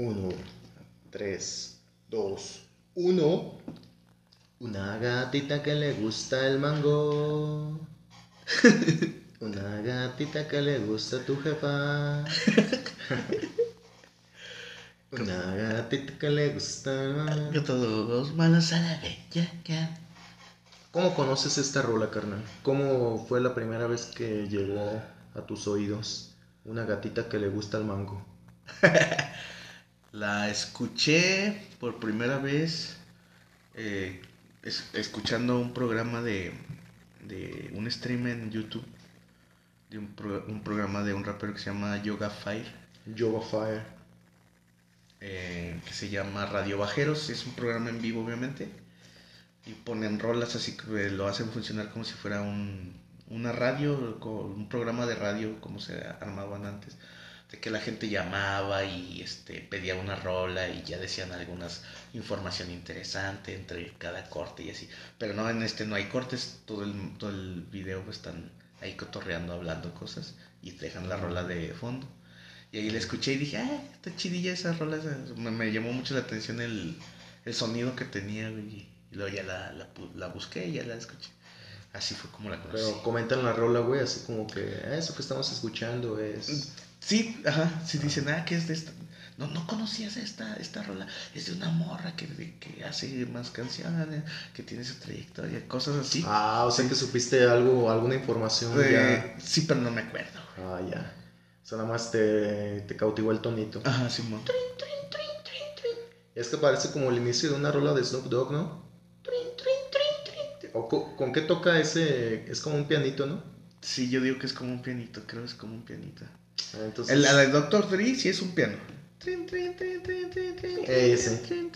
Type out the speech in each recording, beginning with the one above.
Uno, tres, dos, uno. Una gatita que le gusta el mango. Una gatita que le gusta tu jefa. Una gatita que le gusta el mango. Todos manos a la bella cat. ¿Cómo conoces esta rola, carnal? ¿Cómo fue la primera vez que llegó a tus oídos una gatita que le gusta el mango? La escuché por primera vez eh, es- escuchando un programa de, de un stream en YouTube, de un, pro- un programa de un rapero que se llama Yoga Fire, Yoga Fire. eh, que se llama Radio Bajeros, es un programa en vivo obviamente, y ponen rolas así que lo hacen funcionar como si fuera un, una radio, un programa de radio como se armaban antes, de que la gente llamaba y este pedía una rola y ya decían algunas información interesante entre cada corte y así, pero no en este no hay cortes, todo el, todo el video están ahí cotorreando, hablando cosas y dejan la rola de fondo. Y ahí la escuché y dije, ah, está chidilla esa rola. esa". Me, llamó mucho la atención el, el sonido que tenía, güey. Y luego ya la, la, la busqué y ya la escuché. Así fue como la conocí. Pero comentan la rola, güey, así como que "Ah, eso que estamos escuchando es. Sí, ajá, sí dicen, ah, que es de esta. No, no conocías esta, esta rola. Es de una morra que, que hace más canciones, que tiene su trayectoria, cosas así. Ah, o sea que supiste algo, alguna información Eh, ya. sí, pero no me acuerdo. Ah, ya. O sea, nada más te, te cautivó el tonito. Ajá, Simón. Es que parece como el inicio de una rola de Snoop Dogg, ¿no? O co- ¿Con qué toca ese? Es como un pianito, ¿no? Sí, yo digo que es como un pianito, creo que es como un pianito. Entonces, El, la de Doctor Dre sí es un piano. Ese. trin.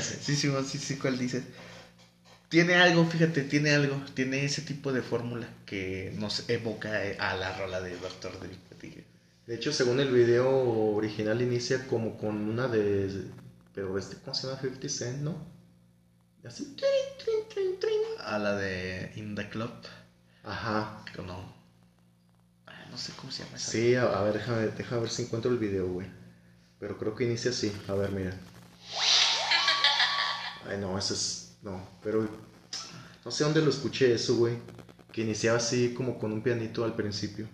Sí, sí, sí, sí, ¿cuál dices? Tiene algo, fíjate, tiene algo, tiene ese tipo de fórmula que nos evoca eh, a la rola de Doctor Dre. de hecho, según el video original, inicia como con una de. Pero este, ¿cómo se llama? 50 Cent, ¿no? Así. A la de In the Club, Ajá. no. No sé cómo se llama esa. Sí, a, a ver, déjame, déjame ver si encuentro el video, güey. Pero creo que inicia así. A ver, mira. Ay, no, ese es. No, pero. No sé dónde lo escuché eso, güey. Que iniciaba así como con un pianito al principio.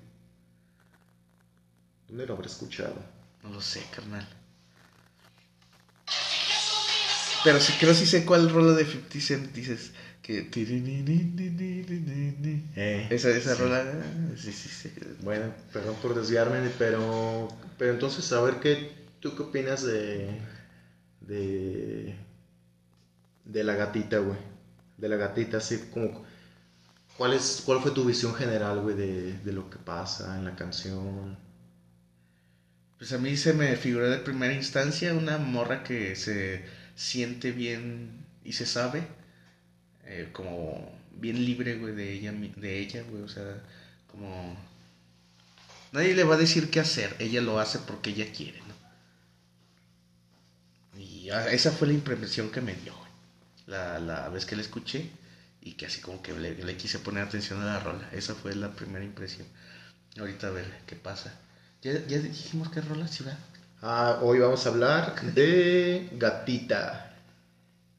¿Dónde lo habré escuchado? No lo sé, carnal. Pero sí, creo sí sé cuál rola de 50 Cent dices que... Eh, Esa, esa sí. rola... Sí, sí, sí. Bueno, perdón por desviarme, pero. Pero entonces, a ver qué. ¿Tú qué opinas de. de. de la gatita, güey? De la gatita, así como. ¿Cuál, es, ¿Cuál fue tu visión general, güey, de, de lo que pasa en la canción? Pues a mí se me figuró de primera instancia una morra que se siente bien y se sabe, eh, como bien libre, güey, de ella, de ella, güey, o sea, como... Nadie le va a decir qué hacer, ella lo hace porque ella quiere, ¿no? Y esa fue la impresión que me dio, güey, la, la vez que la escuché y que así como que le, le quise poner atención a la rola, esa fue la primera impresión. Ahorita a ver qué pasa. Ya, ya dijimos qué rola sí va. Ah, hoy vamos a hablar de Gatita.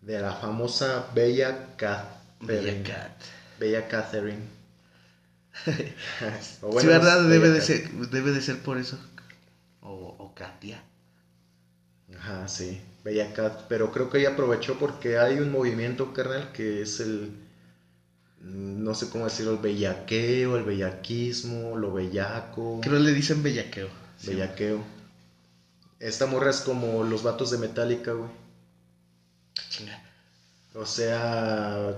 De la famosa Bella Catherine. Bella Cat. Bella Catherine. O sí, bueno, verdad, Bella debe de ser, debe de ser por eso. O, o Katia. Ajá, sí, Bella Cat, pero creo que ella aprovechó porque hay un movimiento, carnal, que es el, no sé cómo decirlo, el bellaqueo, el bellaquismo, lo bellaco, Creo le dicen bellaqueo. Sí. bellaqueo. Esta morra es como los vatos de Metallica, güey. Chinga. O sea,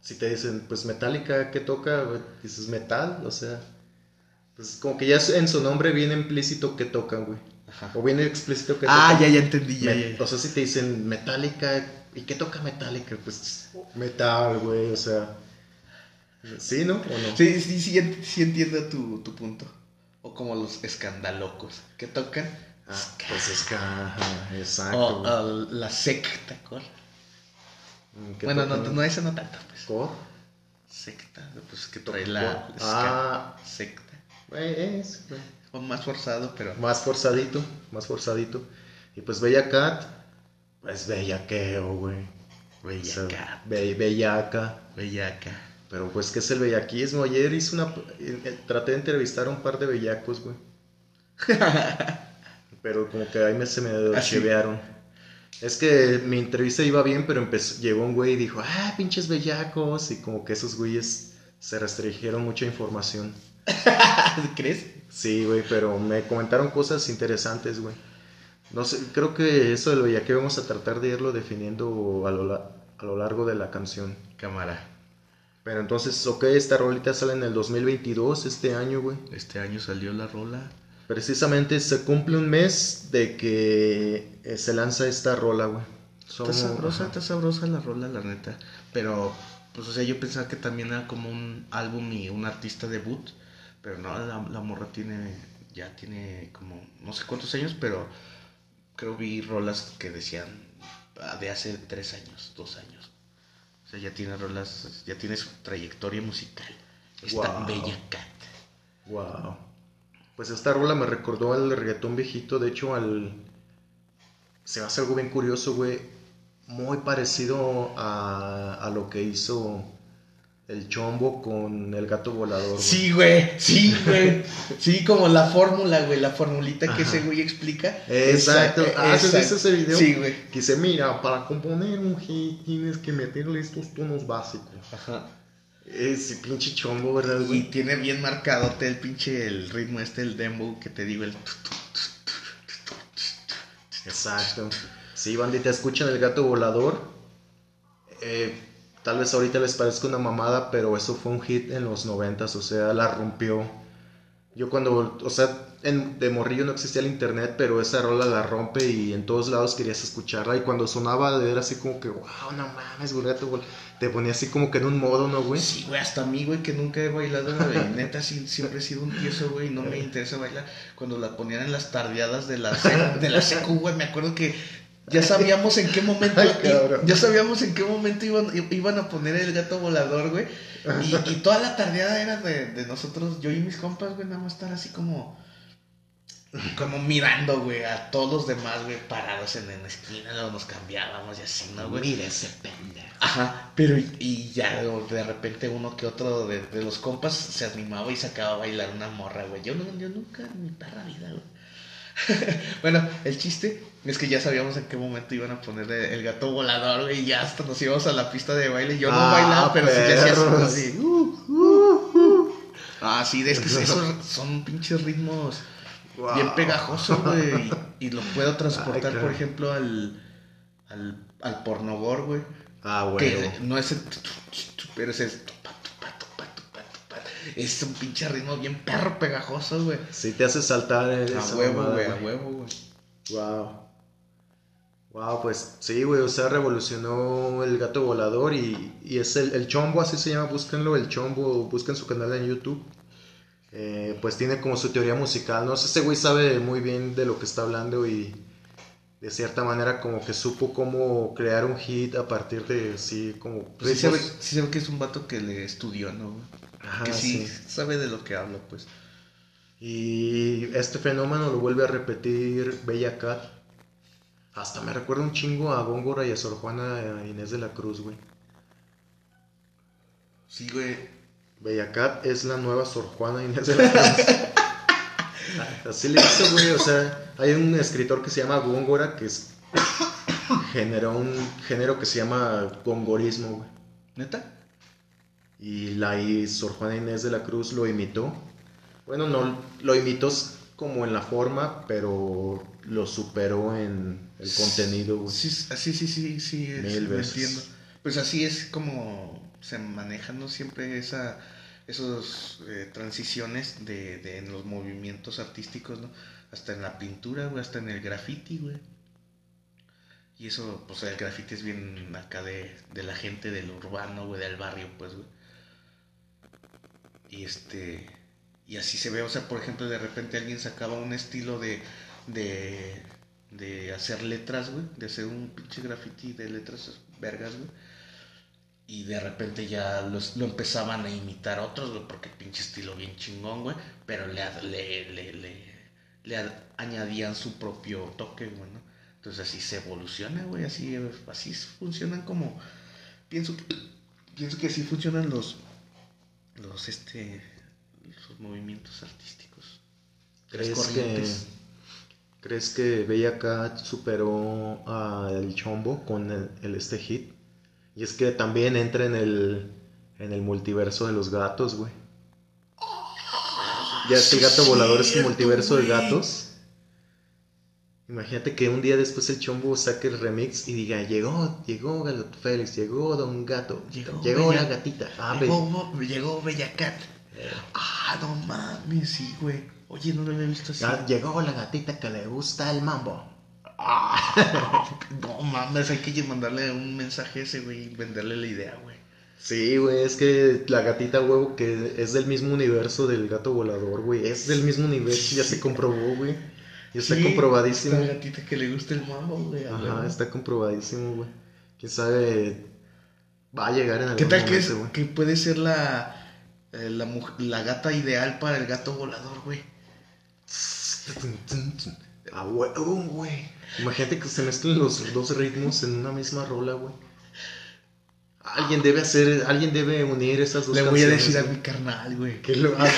si te dicen, pues Metallica, ¿qué toca? Dices metal, o sea, pues como que ya en su nombre viene implícito que tocan, güey. Ajá. O viene explícito que Ah, tocan. ya, ya entendí, ya. O sea, si te dicen Metallica, ¿y qué toca Metallica? Pues metal, güey, o sea. ¿Sí, no? ¿O no? Sí, sí, sí, sí entiendo tu, tu punto. O como los escandalocos que tocan. Ah, pues es que, ajá, exacto. o o la secta, ¿cuál? Mm, ¿qué Bueno, no, no, esa no tanto, pues. ¿Cómo? Secta, pues que trae la, ska. Ah, secta. es, güey. más forzado, pero. Más forzadito, más forzadito. Y pues Bella Cat, pues bellaqueo, güey. Bella O sea, Cat. be- bellaca. Bellaca. Pero pues, ¿qué es el bellaquismo? Ayer hice una... eh, eh, traté de entrevistar a un par de bellacos, güey. Pero como que ahí me, se me ¿Ah, chivearon. Es que mi entrevista iba bien, pero empezó, llegó un güey y dijo, ah, pinches bellacos. Y como que esos güeyes se restringieron mucha información. ¿Crees? Sí, güey, pero me comentaron cosas interesantes, güey. No sé, creo que eso del bellaqueo vamos a tratar de irlo definiendo a lo, la- a lo largo de la canción. Cámara. Pero entonces, ok, esta rolita sale en el 2022, este año, güey. Este año salió la rola. Precisamente se cumple un mes de que eh, se lanza esta rola, güey. Está sabrosa, está sabrosa la rola, la neta. Pero, pues, o sea, yo pensaba que también era como un álbum y un artista debut. Pero no, la, la morra tiene, ya tiene como, no sé cuántos años, pero creo vi rolas que decían ah, de hace tres años, dos años. O sea, ya tiene rolas, ya tiene su trayectoria musical. Esta Wow. bella cat. Wow. Pues esta rola me recordó al reggaetón viejito, de hecho al... Se va a hacer algo bien curioso, güey. Muy parecido a, a lo que hizo el chombo con el gato volador, güey. Sí, güey, sí, güey. Sí, como la fórmula, güey, la formulita que ese güey explica. Exacto. Esa- Ah, ¿sí has exacto. visto ese video? Sí, güey. Que dice, mira, para componer un hit tienes que meterle estos tonos básicos. Ajá. Ese pinche chombo, ¿verdad, Y güey? tiene bien marcadote el pinche el ritmo este, el dembow que te digo, el... Exacto. Sí, bandita, escuchan el gato volador. Eh, tal vez ahorita les parezca una mamada, pero eso fue un hit en los noventas, o sea, la rompió. Yo cuando, o sea, en, de morrillo no existía el internet, pero esa rola la rompe y en todos lados querías escucharla. Y cuando sonaba, era así como que, wow, no mames, güey, gato vol-". Te ponía así como que en un modo, ¿no, güey? Sí, güey, hasta a mí, güey, que nunca he bailado, güey. Neta, sí, siempre he sido un tieso, güey, y no me interesa bailar. Cuando la ponían en las tardeadas de la, de la secu, güey, me acuerdo que ya sabíamos en qué momento, Ay, ya sabíamos en qué momento iban, iban a poner el gato volador, güey. Y, y toda la tardeada era de, de nosotros, yo y mis compas, güey, nada más estar así como, como mirando, güey, a todos los demás, güey, parados en, en la esquina, luego nos cambiábamos y así, ¿no, güey? Mira ese pendejo. Ajá, pero y, y ya de repente uno que otro de, de los compas se animaba y sacaba a bailar una morra, güey. Yo, no, yo nunca en mi perra vida, güey. bueno, el chiste es que ya sabíamos en qué momento iban a poner el, gato volador, güey, y ya hasta nos íbamos a la pista de baile. Yo no Ah, bailaba, pero sí le hacía así. uh, uh, uh. Ah, sí, es que esos son pinches ritmos Wow. bien pegajosos, güey. Y, y lo puedo transportar, Ay, claro. por ejemplo, al, al, al pornogor, güey. Ah, bueno. Que no es el. Pero es el. Es un pinche ritmo bien perro pegajoso, güey. Sí te hace saltar A esa huevo, güey, a huevo, güey. Wow. Wow, pues sí, güey, o sea, revolucionó el gato volador y, y es el, el chombo, así se llama, búsquenlo, el chombo, busquen su canal en YouTube. Eh, pues tiene como su teoría musical, no sé, ese güey sabe muy bien de lo que está hablando y de cierta manera como que supo cómo crear un hit a partir de, sí, como... Pues sí, ve que es un vato que le estudió, ¿no? Ajá, que sí, sí. sabe de lo que habla, pues. Y este fenómeno lo vuelve a repetir Bella Cat. Hasta me recuerda un chingo a Góngora y a Sor Juana Inés de la Cruz, güey. Sí, güey. Bella Cat es la nueva Sor Juana Inés de la Cruz. Así le hizo, güey. O sea, hay un escritor que se llama Góngora que es, generó un género que se llama gongorismo, güey. ¿Neta? Y la y Sor Juana Inés de la Cruz lo imitó. Bueno, no lo imitó como en la forma, pero lo superó en el contenido, güey. Sí, sí, sí, sí, sí, Mil veces. entiendo. Pues así es como se manejan, ¿no? Siempre esa, esos eh, transiciones de, de en los movimientos artísticos, ¿no? Hasta en la pintura, güey, hasta en el graffiti, güey. Y eso, pues el graffiti es bien acá de, de la gente del urbano, güey, del barrio, pues, güey. Y este, y así se ve, o sea, por ejemplo, de repente alguien sacaba un estilo de, de, de hacer letras, güey, de hacer un pinche graffiti de letras vergas, güey. Y de repente ya los- lo empezaban a imitar otros, güey, porque pinche estilo bien chingón, güey. Pero le, le, le, le, le ad- añadían su propio toque, güey, ¿no? Entonces así se evoluciona, güey, así, así funcionan como... Pienso que, pienso que así funcionan los, los, este, los movimientos artísticos. ¿Crees que. ¿Crees que Bella Cat superó al Chombo con el, el este hit? Y es que también entra en el, en el multiverso de los gatos, güey. Ya es que el gato volador es un multiverso de gatos. Imagínate que un día después el Chombo saque el remix y diga, llegó, llegó Gato Félix, llegó Don Gato, Llegó llegó, Bella- la gatita. Ah, llegó, llegó Bella Cat. Ah, no mames, sí, güey. Oye, no lo había visto así. ya llegó la gatita que le gusta el mambo. Ah, no mames, hay que mandarle un mensaje ese, güey, y venderle la idea, güey. Sí, güey, es que la gatita huevo que es del mismo universo del gato volador, güey. Es del mismo universo, ya se comprobó, güey. Ya está Sí, comprobadísimo. Esta gatita que le gusta el mambo, güey. Ajá, está comprobadísimo, güey. Quién sabe, va a llegar en algún ¿Qué tal que, es, momento, güey. que puede ser la, eh, la gata ideal para el gato volador, güey? A huevo, güey. Imagínate que se mezclen los dos ritmos en una misma rola, güey. Alguien debe hacer, alguien debe unir esas dos Le voy a decir a mi carnal, güey. Que lo ah,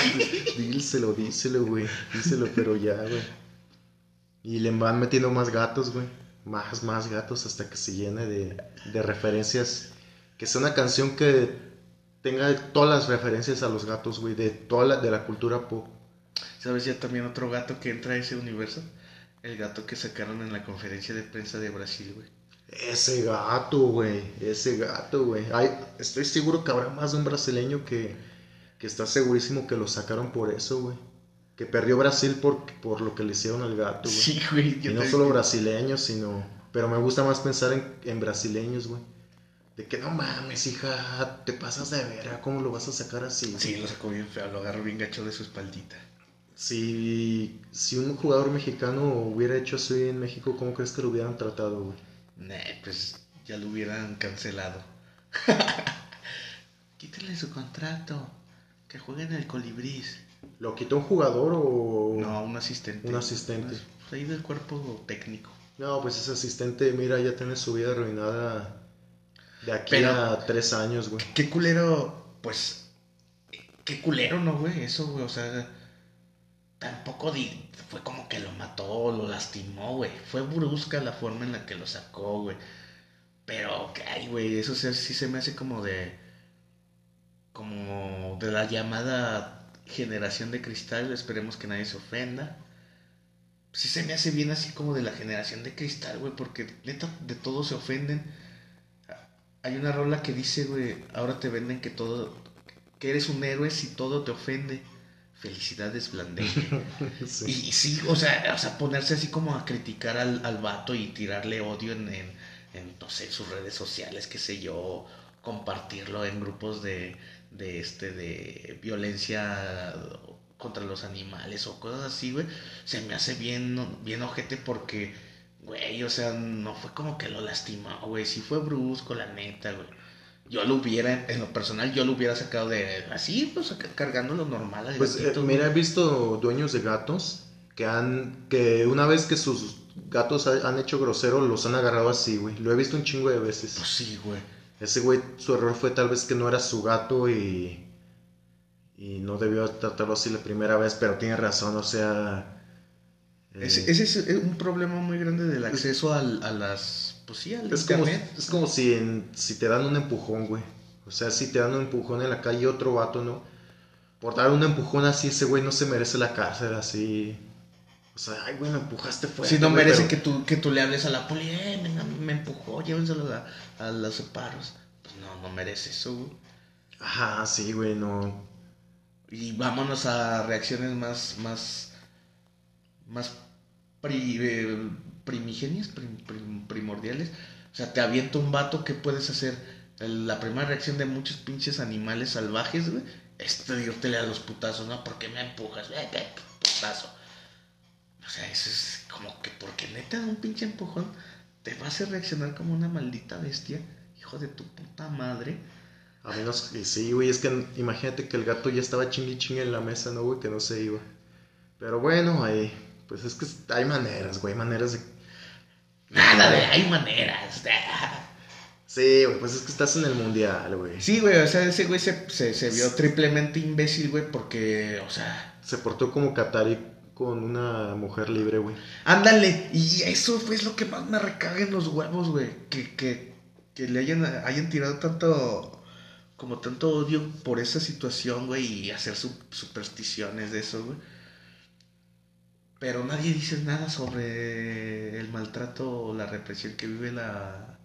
díselo, díselo, güey. Díselo, pero ya, güey. Y le van metiendo más gatos, güey. Más, más gatos hasta que se llene de, de referencias. Que sea una canción que tenga todas las referencias a los gatos, güey. De toda la, de la cultura pop. ¿Sabes ya también otro gato que entra a ese universo? El gato que sacaron en la conferencia de prensa de Brasil, güey. Ese gato, güey. Ese gato, güey. Estoy seguro que habrá más de un brasileño que, que está segurísimo que lo sacaron por eso, güey. Que perdió Brasil por, por lo que le hicieron al gato, güey. Sí, güey. Y no solo brasileños, sino. Pero me gusta más pensar en, en brasileños, güey. De que no mames, hija, te pasas de vera, ¿cómo lo vas a sacar así? Sí, lo sacó bien feo, lo agarró bien gacho de su espaldita. Si, si un jugador mexicano hubiera hecho así en México, ¿cómo crees que lo hubieran tratado, güey? Nah, pues ya lo hubieran cancelado. Quítale su contrato. Que juegue en el colibrís. ¿Lo quitó un jugador o.? No, un asistente. Un asistente. Pues ahí del cuerpo técnico. No, pues ese asistente, mira, ya tiene su vida arruinada de aquí Pero- a tres años, güey. Qué culero, pues. Qué culero, ¿no, güey? Eso, güey, o sea. Tampoco di- fue como que lo mató, lo lastimó, güey. Fue brusca la forma en la que lo sacó, güey. Pero, ay, güey, eso sí, sí se me hace como de. Como de la llamada generación de cristal. Esperemos que nadie se ofenda. Sí se me hace bien así como de la generación de cristal, güey, porque neta de todo se ofenden. Hay una rola que dice, güey, ahora te venden que todo, que eres un héroe si todo te ofende. Felicidades, Blandengue. Sí. Y, y sí, o sea, o sea, ponerse así como a criticar al, al vato y tirarle odio en, en, en, no sé, sus redes sociales, qué sé yo, compartirlo en grupos de, de, este, de violencia contra los animales o cosas así, güey, se me hace bien, bien ojete porque, güey, o sea, no fue como que lo lastimó, güey, sí fue brusco, la neta, güey. Yo lo hubiera, en lo personal, yo lo hubiera sacado de así, pues acá cargando lo normal al Pues eh, gatito, mira, he visto dueños de gatos que han que una vez que sus gatos ha- han hecho grosero los han agarrado así, güey. Lo he visto un chingo de veces. Pues sí, güey. Ese güey su error fue tal vez que no era su gato y y no debió tratarlo así la primera vez, pero tiene razón, o sea, eh, Ese, ese es un problema muy grande del acceso al, a las. Pues sí, al es como internet. es como si en- si te dan un empujón, güey. O sea, si te dan un empujón en la calle otro vato, ¿no? Por dar un empujón así, ese güey no se merece la cárcel así. O sea, ay, güey, me empujaste fuerte. Si no güey, merece pero- que tú, que tú le hables a la poli, eh, me, me empujó, llévenselo a, a los separos. Pues no, no merece eso, güey. Ajá, sí, güey, no. Y vámonos a reacciones más, más, más pri- eh, primigenias, prim- prim- primordiales. O sea, te avienta un vato, ¿qué puedes hacer? La primera reacción de muchos pinches animales salvajes, güey, es pedirte a los putazos, ¿no? ¿Por qué me empujas? Eh, eh, putazo. O sea, eso es como que porque neta un pinche empujón te va a hacer reaccionar como una maldita bestia, hijo de tu puta madre. A menos que sí, güey, es que imagínate que el gato ya estaba chingui chingue en la mesa, ¿no, güey? Que no se iba. Pero bueno, ahí, pues es que hay maneras, güey, maneras de... Nada de hay maneras. Sí, pues es que estás en el mundial, güey. Sí, güey, o sea, ese güey se, se, se vio triplemente imbécil, güey, porque, o sea... Se portó como Qatari con una mujer libre, güey. Ándale, y eso fue lo que más me recaga en los huevos, güey. Que, que, que le hayan, hayan tirado tanto, como tanto odio por esa situación, güey, y hacer su, supersticiones de eso, güey. Pero nadie dice nada sobre el maltrato o la represión que vive la,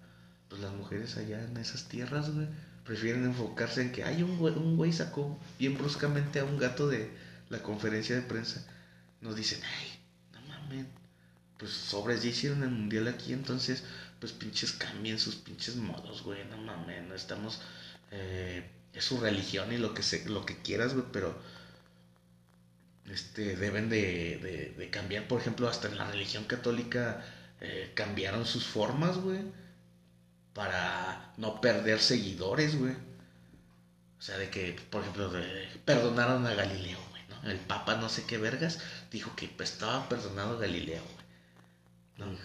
pues, las mujeres allá en esas tierras, güey. Prefieren enfocarse en que hay un güey, un güey sacó bien bruscamente a un gato de la conferencia de prensa. Nos dicen, ay, no mames, pues sobres ya hicieron el mundial aquí, entonces, pues pinches cambien sus pinches modos, güey, no mames, no estamos, eh, es su religión y lo que, se, lo que quieras, güey, pero este, deben de, de, cambiar, por ejemplo, hasta en la religión católica eh, cambiaron sus formas, güey, para no perder seguidores, güey. O sea, de que, por ejemplo, perdonaron a Galileo, güey, ¿no? El Papa no sé qué vergas dijo que estaba perdonado a Galileo, güey. ¿no?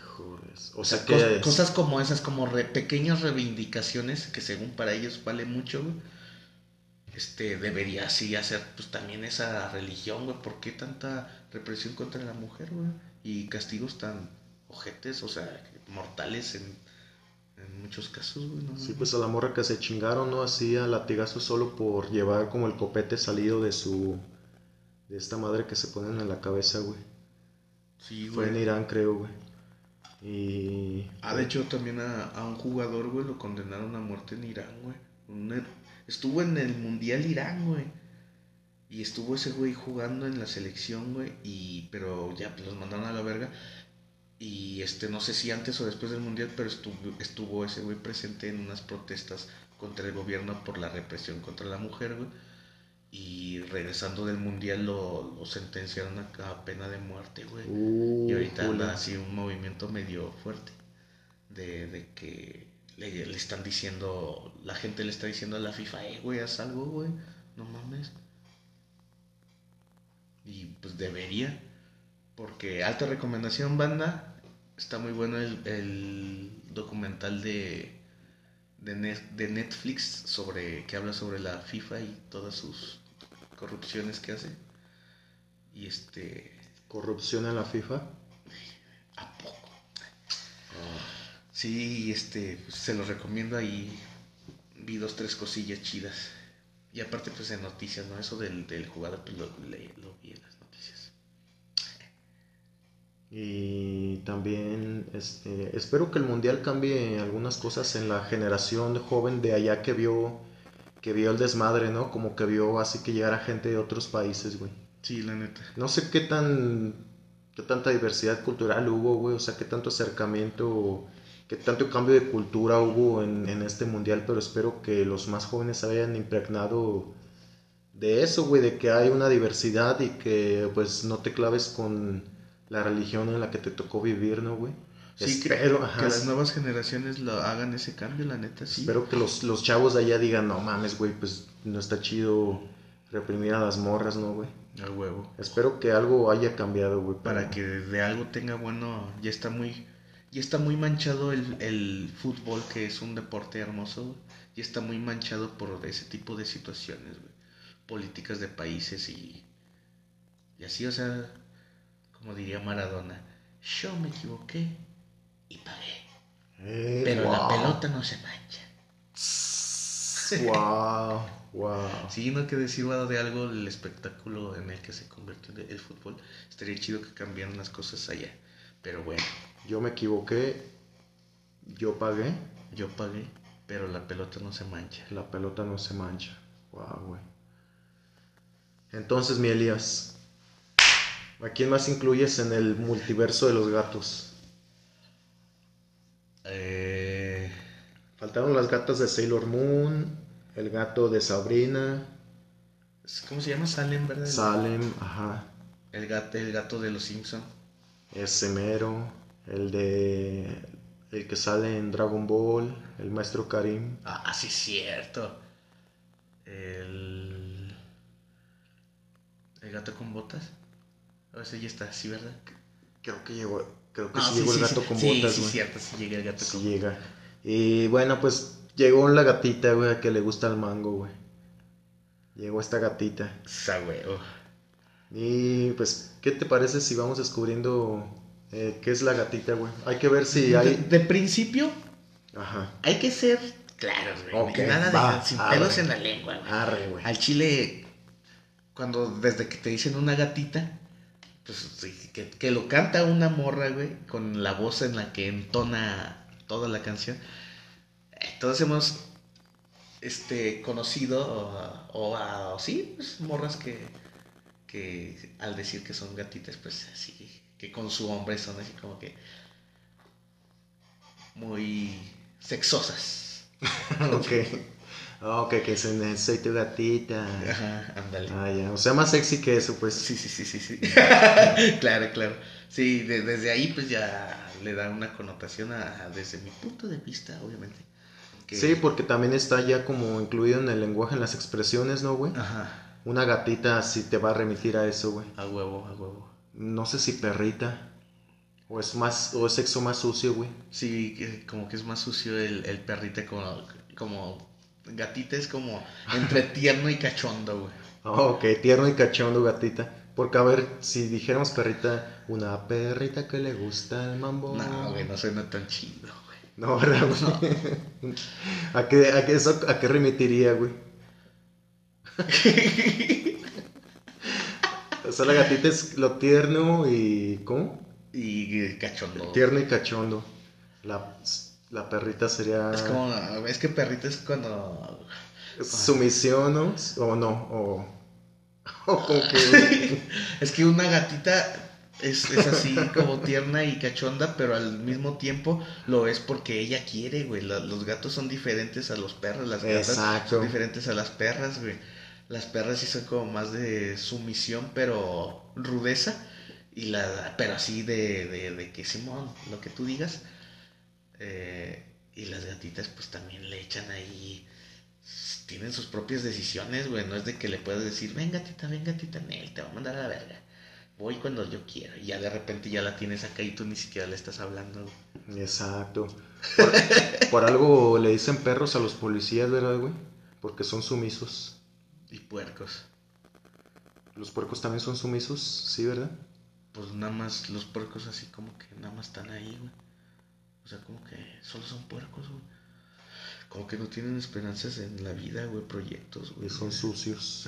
O sea, que cosas como esas, como pequeñas reivindicaciones que según para ellos vale mucho, güey este, debería así hacer pues también esa religión, güey. ¿Por qué tanta represión contra la mujer, güey? Y castigos tan ojetes, o sea, mortales en, en muchos casos, güey. Sí, pues a la morra que se chingaron, ¿no? Así a latigazo solo por llevar como el copete salido de su... De esta madre que se ponen en la cabeza, güey. Sí, güey. Fue en Irán, creo, güey. Y... Ah, de hecho también a, a un jugador, güey, lo condenaron a muerte en Irán, güey. Un, Estuvo en el Mundial Irán, güey. Y estuvo ese güey jugando en la selección, güey. Y, pero ya los mandaron a la verga. Y este, no sé si antes o después del Mundial, pero estuvo, estuvo ese güey presente en unas protestas contra el gobierno por la represión contra la mujer, güey. Y regresando del Mundial lo, lo sentenciaron a, pena de muerte, güey. y ahorita anda así un movimiento medio fuerte de, de que le, le, están diciendo, la gente le está diciendo a la FIFA, eh, güey, haz algo, güey, no mames. Y pues debería, porque alta recomendación, banda, está muy bueno el, el documental de, de, de, Netflix sobre que habla sobre la FIFA y todas sus corrupciones que hace. Y este... ¿Corrupción en la FIFA? Sí, este, pues, se lo recomiendo ahí. Vi dos, tres cosillas chidas. Y aparte, pues en noticias, ¿no? Eso del, del jugador, pues lo, vi en las noticias. Y también, este, espero que el mundial cambie algunas cosas en la generación joven de allá que vio, que vio el desmadre, ¿no? Como que vio así que llegara gente de otros países, güey. Sí, la neta. No sé qué tan, qué tanta diversidad cultural hubo, güey. O sea, qué tanto acercamiento que tanto cambio de cultura hubo en, en, este mundial, pero espero que los más jóvenes hayan impregnado de eso, güey, de que hay una diversidad y que pues no te claves con la religión en la que te tocó vivir, ¿no, güey? Sí, espero, que, las nuevas generaciones lo hagan ese cambio, la neta, sí. Espero que los, los chavos de allá digan, no mames, güey, pues no está chido reprimir a las morras, ¿no, güey? Al huevo. Espero que algo haya cambiado, güey. Para que de algo tenga bueno, ya está muy y está muy manchado el, fútbol, que es un deporte hermoso, y está muy manchado por ese tipo de situaciones, políticas de países y, y así, o sea, como diría Maradona, yo me equivoqué y pagué. Eh, pero la pelota no se mancha. wow, wow. Sí, no que decir de algo el espectáculo en el que se convirtió el fútbol. Estaría chido que cambiaran las cosas allá. Pero bueno. Yo me equivoqué, yo pagué. Yo pagué, pero la pelota no se mancha. La pelota no se mancha. Wow, güey. Entonces, mi Elías, ¿a quién más incluyes en el multiverso de los gatos? Eh... Faltaron las gatas de Sailor Moon, el gato de Sabrina. ¿Cómo se llama? Salem, ¿verdad? Salem, ajá. El gato, el gato de los Simpson. Ese mero el de el que sale en Dragon Ball, el maestro Karim. Ah, sí, cierto. El. El gato con botas. O ese ya está, sí, ¿verdad? Creo que llegó, creo que Ah, sí llegó el gato con botas, Sí, güey. cierto, sí llega el gato Sí con llega. Y bueno, pues llegó la gatita, güey, a que le gusta el mango, güey. Llegó esta gatita. Esa huevo. Y pues, ¿qué te parece si vamos descubriendo eh, qué es la gatita, güey? Hay que ver si hay... De, de principio, Ajá. hay que ser claros, güey. Ok, Nada de va, sin arre. pelos en la lengua, güey. Arre, güey. Al chile, cuando desde que te dicen una gatita, pues que, que lo canta una morra, güey, con la voz en la que entona toda la canción. eh, Todos hemos este, conocido o, o a- o sí, pues, morras que, que al decir que son gatitas, pues así, que con su hombre son así como que muy sexosas. ok. Ok, que se soy tu gatita. Ajá, ándale. Ah, ya. O sea, más sexy que eso, pues. Sí, sí, sí, sí, sí. claro, claro. Sí, de- desde ahí pues ya le da una connotación a, a- desde mi punto de vista, obviamente. que- Sí, porque también está ya como incluido en el lenguaje, en las expresiones, ¿no, güey? Ajá, Una gatita sí te va a remitir a eso, güey. a huevo, a huevo. No sé si perrita. O es más, o es sexo más sucio, güey. Sí, como que es más sucio el, el perrito como, como gatita es como entre tierno y cachondo, güey. Oh, ok, tierno y cachondo, gatita. Porque a ver, si dijéramos perrita, una perrita que le gusta el mambo. No, güey, no suena tan chido, güey. No, ¿verdad, güey? ¿A qué, a qué, eso, ¿A qué remitiría, güey? Sea, la gatita es lo tierno y. ¿Cómo? Y cachondo. Tierno y cachondo. La, la perrita sería. Es como, es que perrito es cuando Sumisión, ¿no? O no, o. O como que. Es que una gatita es, es así como tierna y cachonda, pero al mismo tiempo lo es porque ella quiere, güey. La- los gatos son diferentes a los perros, las gatas Exacto. son diferentes a las perras, güey. Las perras sí son como más de sumisión, pero rudeza. Y la, pero así de, de, de que Simón, lo que tú digas. Eh, y las gatitas pues también le echan ahí tienen sus propias decisiones, güey. No es de que le puedas decir, ven gatita, ven gatita, Nel, te va a mandar a la verga. Voy cuando yo quiera. Y ya de repente ya la tienes acá y tú ni siquiera le estás hablando. güey. Exacto. Por, por algo le dicen perros a los policías, ¿verdad, güey? Porque son sumisos. Y puercos. Los puercos también son sumisos, ¿sí, verdad? Pues nada más los puercos así como que nada más están ahí, güey. O sea, como que solo son puercos, güey. Como que no tienen esperanzas en la vida, güey, proyectos, güey. Y son sucios.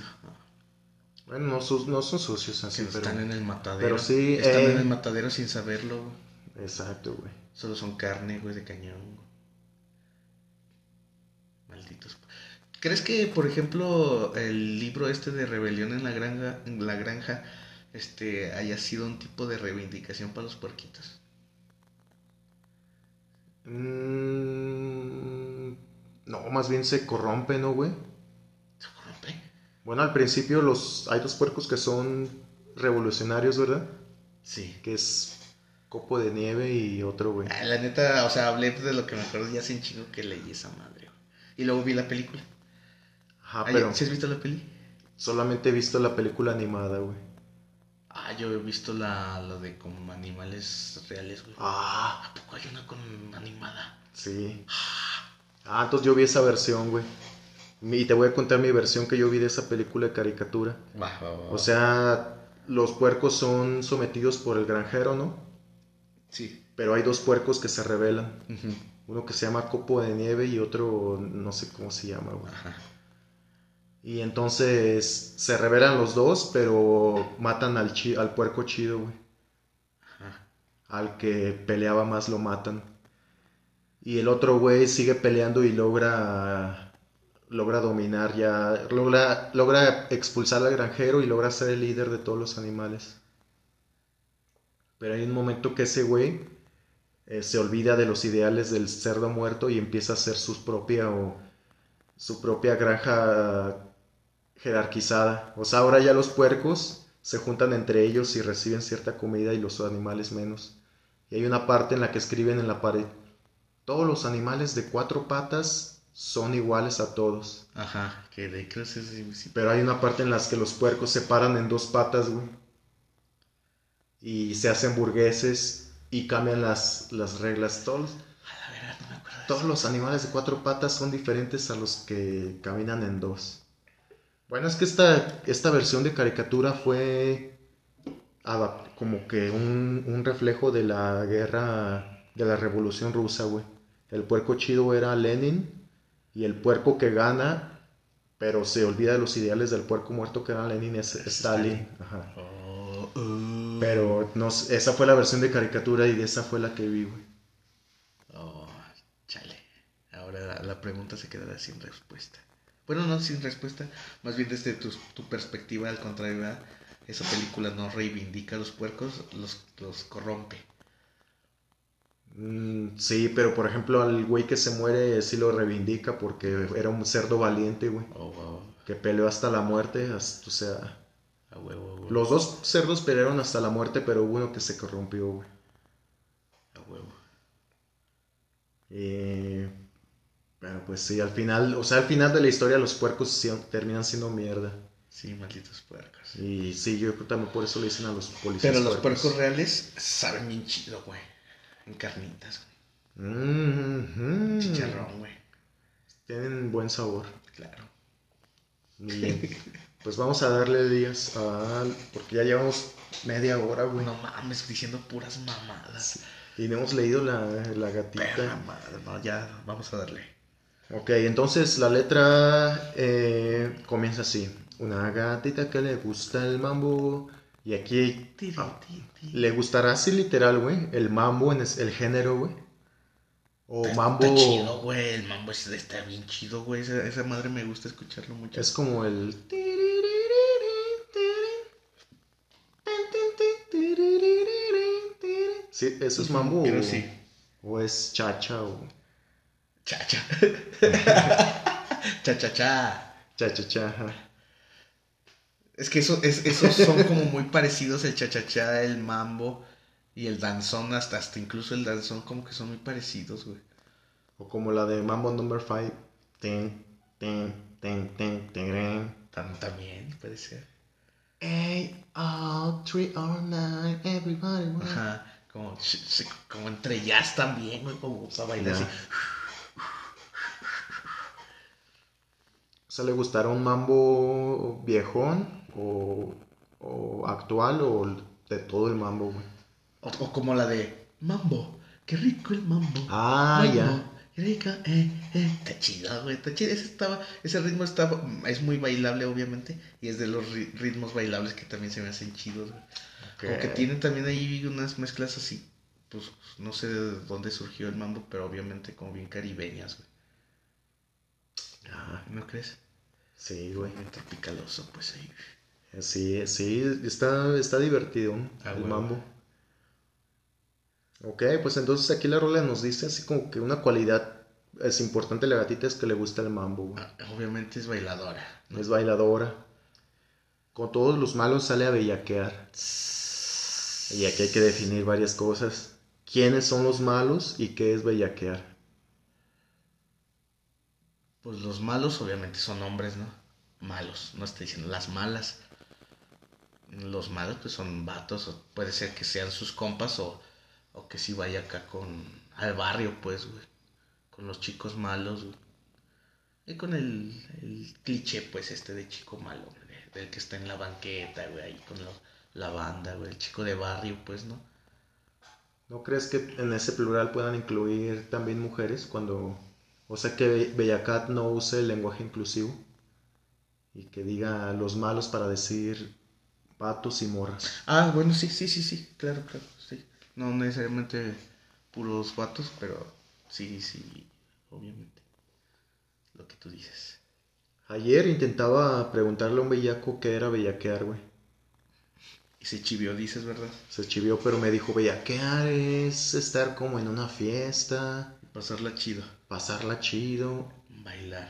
Bueno, no, su- no son sucios así, Que pero... están en el matadero. pero sí, Están eh. en el matadero sin saberlo, güey. Exacto, güey. Solo son carne, güey, de cañón. güey. Malditos. ¿Crees que, por ejemplo, el libro este de Rebelión en la granja, en la granja este, haya sido un tipo de reivindicación para los puerquitos? Mm, no, más bien se corrompe, ¿no, güey? ¿Se corrompe? Bueno, al principio los hay dos puercos que son revolucionarios, ¿verdad? Sí. Que es Copo de Nieve y otro, güey. Ah, La neta, o sea, hablé de lo que me acuerdo ya hace un chingo que leí esa madre. Y luego vi la película. Ajá, Ay, pero ¿Sí has visto la peli? solamente he visto la película animada, güey. Ah, yo he visto la, la de como animales reales, güey. Ah, ¿A poco hay una con animada? sí. Ah, entonces yo vi esa versión, güey. Y te voy a contar mi versión que yo vi de esa película de caricatura. Va, va, va, O sea, los puercos son sometidos por el granjero, ¿no? sí. Pero hay dos puercos que se rebelan. Uno que se llama Copo de Nieve y otro no sé cómo se llama, güey. Ajá. Y entonces se rebelan los dos, pero matan al, chi- al puerco chido, güey. Ajá. Al que peleaba más lo matan. Y el otro güey sigue peleando y logra logra dominar ya, logra, logra expulsar al granjero y logra ser el líder de todos los animales. Pero hay un momento que ese güey eh, se olvida de los ideales del cerdo muerto y empieza a hacer sus propia o su propia granja jerarquizada. O sea, ahora ya los puercos se juntan entre ellos y reciben cierta comida y los animales menos. Y hay una parte en la que escriben en la pared, todos los animales de cuatro patas son iguales a todos. Ajá, creo que es- sí, Pero hay una parte en las que los puercos se paran en dos patas, güey. Y se hacen burgueses y cambian las, las reglas. Todos, A la verdad, no me acuerdo. de todos eso. los animales de cuatro patas son diferentes a los que caminan en dos. Bueno, es que esta, esta versión de caricatura fue como que un, un reflejo de la guerra, de la revolución rusa, güey. El puerco chido era Lenin y el puerco que gana, pero se olvida de los ideales del puerco muerto que era Lenin, es Es Stalin. Ajá. Oh, oh. Pero no, sé, esa fue la versión de caricatura y de esa fue la que vi, güey. Oh, chale. Ahora la, la pregunta se quedará sin respuesta. Bueno, no sin respuesta, más bien desde tu, tu perspectiva, al contrario, ¿verdad? esa película no reivindica a los puercos, los, los corrompe. Mm, sí, pero por ejemplo al güey que se muere sí lo reivindica porque era un cerdo valiente, güey. Oh, wow. Que peleó hasta la muerte, hasta- o sea... A huevo, a huevo. Los dos cerdos pelearon hasta la muerte, pero hubo uno que se corrompió, güey. A huevo. Eh, pero pues sí, al final, o sea, al final de la historia los puercos terminan siendo mierda. Sí, malditos puercos. Y sí, yo creo que también por eso le dicen a los policías. Pero los puercos. puercos reales saben bien chido, güey. En carnitas, güey. Mhm. Chicharrón, güey. Tienen buen sabor. Claro. Bien. Pues vamos a darle días al. Porque ya llevamos media hora, güey. No mames, diciendo puras mamadas. Y no hemos leído la, la gatita. Perra madre, no, ya, vamos a darle. Ok, entonces la letra eh, comienza así. Una gatita que le gusta el mambo. Y aquí ah, le gustará así literal, güey. El mambo en el género, güey. O Está- mambo. Está chido, güey. El mambo es- está bien chido, güey. Esa, esa madre me gusta escucharlo mucho. Es como el. Sí, eso es mambo. Pero o- sí. O es chacha o. Cha, cha. cha, cha, cha. Cha cha cha. ajá. Es que eso, es, esos son como muy parecidos el cha-cha-cha, el mambo y el danzón, hasta, hasta incluso el danzón como que son muy parecidos, güey. O como la de Mambo Number 5. Ten, ten, ten, ten, ten. Tam- También puede ser. Eight, oh, three, or nine, everybody. Ajá, como, como entre jazz también, güey, como a bailar así. Sea, ¿le gustará un mambo viejón o, o actual o de todo el mambo, güey? O, o como la de mambo, qué rico el mambo. Ah, Mambo, ya. qué rico, eh, eh. Está chido, güey, está chido. Ese, estaba, ese ritmo estaba, es muy bailable, obviamente, y es de los ri- ritmos bailables que también se me hacen chidos, güey. Como que tienen también ahí unas mezclas así, pues no sé de dónde surgió el mambo, pero obviamente como bien caribeñas, güey. Ah, ¿No crees? Sí, güey. Tropicaloso, pues ahí. Sí, sí, está, está divertido Ah, el mambo. Ok, pues entonces aquí la rola nos dice así como que una cualidad es importante la gatita es que le gusta el mambo, güey. Ah, obviamente es bailadora. ¿no? Es bailadora. Con todos los malos sale a bellaquear. Y aquí hay que definir varias cosas. ¿Quiénes son los malos y qué es bellaquear? Pues los malos obviamente son hombres, ¿no? Malos, no estoy diciendo las malas. Los malos pues son vatos, puede ser que sean sus compas o, o que si vaya acá con al barrio, pues, güey. Con los chicos malos, güey. Y con el, el cliché, pues, este de chico malo, del que está en la banqueta, güey, ahí con la banda, güey, el chico de barrio, pues, ¿no? ¿No crees que en ese plural puedan incluir también mujeres cuando... O sea, que Be- Bellacat no use el lenguaje inclusivo y que diga los malos para decir patos y morras. Ah, bueno, sí, sí, sí, sí, claro, claro, sí. No necesariamente puros vatos, pero sí, sí, obviamente. Lo que tú dices. Ayer intentaba preguntarle a un bellaco qué era bellaquear, güey. Y se chivió, dices, ¿verdad? Se chivió, pero me dijo, bellaquear es estar como en una fiesta, Pasarla chido. Pasarla chido, Bailar.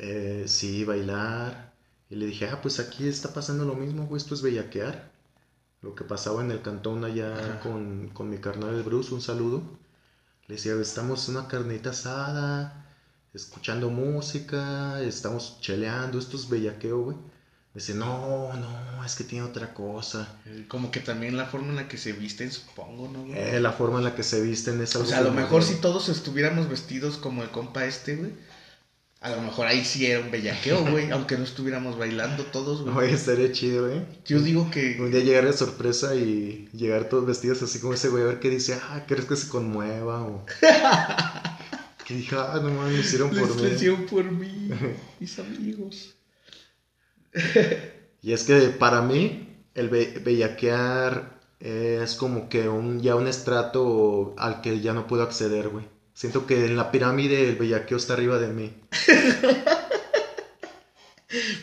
eh, sí, bailar. Y le dije, ah, pues aquí está pasando lo mismo, güey, esto es bellaquear. Lo que pasaba en el cantón allá con, con mi carnal el Bruce, un saludo. Le decía, estamos en una carnita asada, escuchando música, estamos cheleando, esto es bellaqueo, güey. Dice, no, no, es que tiene otra cosa. Eh, Como que también la forma en la que se visten, supongo, ¿no? güey? Eh, la forma en la que se visten es o algo sea, a lo mejor si todos estuviéramos vestidos como el compa este, güey. A lo mejor ahí sí era un bellaqueo, güey. aunque no estuviéramos bailando todos, güey. Oye, estaría chido, ¿eh? Yo digo Un que. día llegar de sorpresa y llegar todos vestidos así como ese güey, a ver qué dice, ah, ¿crees que se conmueva? O que diga, ah, no mames, lo hicieron por mí. hicieron por mí, mis amigos. Y es que para mí, el be- bellaquear es como que un, ya un estrato al que ya no puedo acceder, güey. Siento que en la pirámide el bellaqueo está arriba de mí.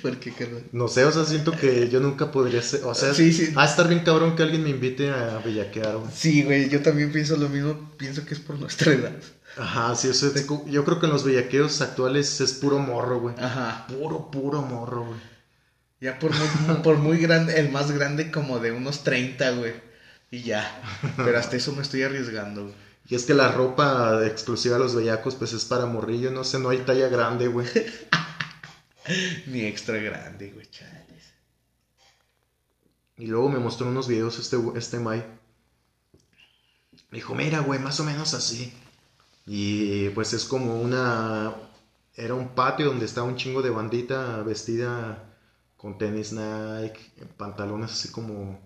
¿Por qué, carnal? No sé, o sea, siento que yo nunca podría ser, o sea, Sí, a estar bien cabrón que alguien me invite a bellaquear, güey. Sí, güey, yo también pienso lo mismo. Pienso que es por nuestra edad. Ajá, sí, o sea, es yo creo que en los bellaqueos actuales es puro morro, güey. Ajá. Puro, puro morro, güey. Ya por muy, por muy grande, el más grande como de unos 30, güey. Y ya. Pero hasta eso me estoy arriesgando, güey. Y es que la ropa exclusiva de los bellacos, pues es para morrillo, no sé, no hay talla grande, güey. Ni extra grande, güey, chales. Y luego me mostró unos videos este, este May. Me dijo, mira, güey, más o menos así. Y pues es como una... Era un patio donde estaba un chingo de bandita vestida con tenis Nike, pantalones así como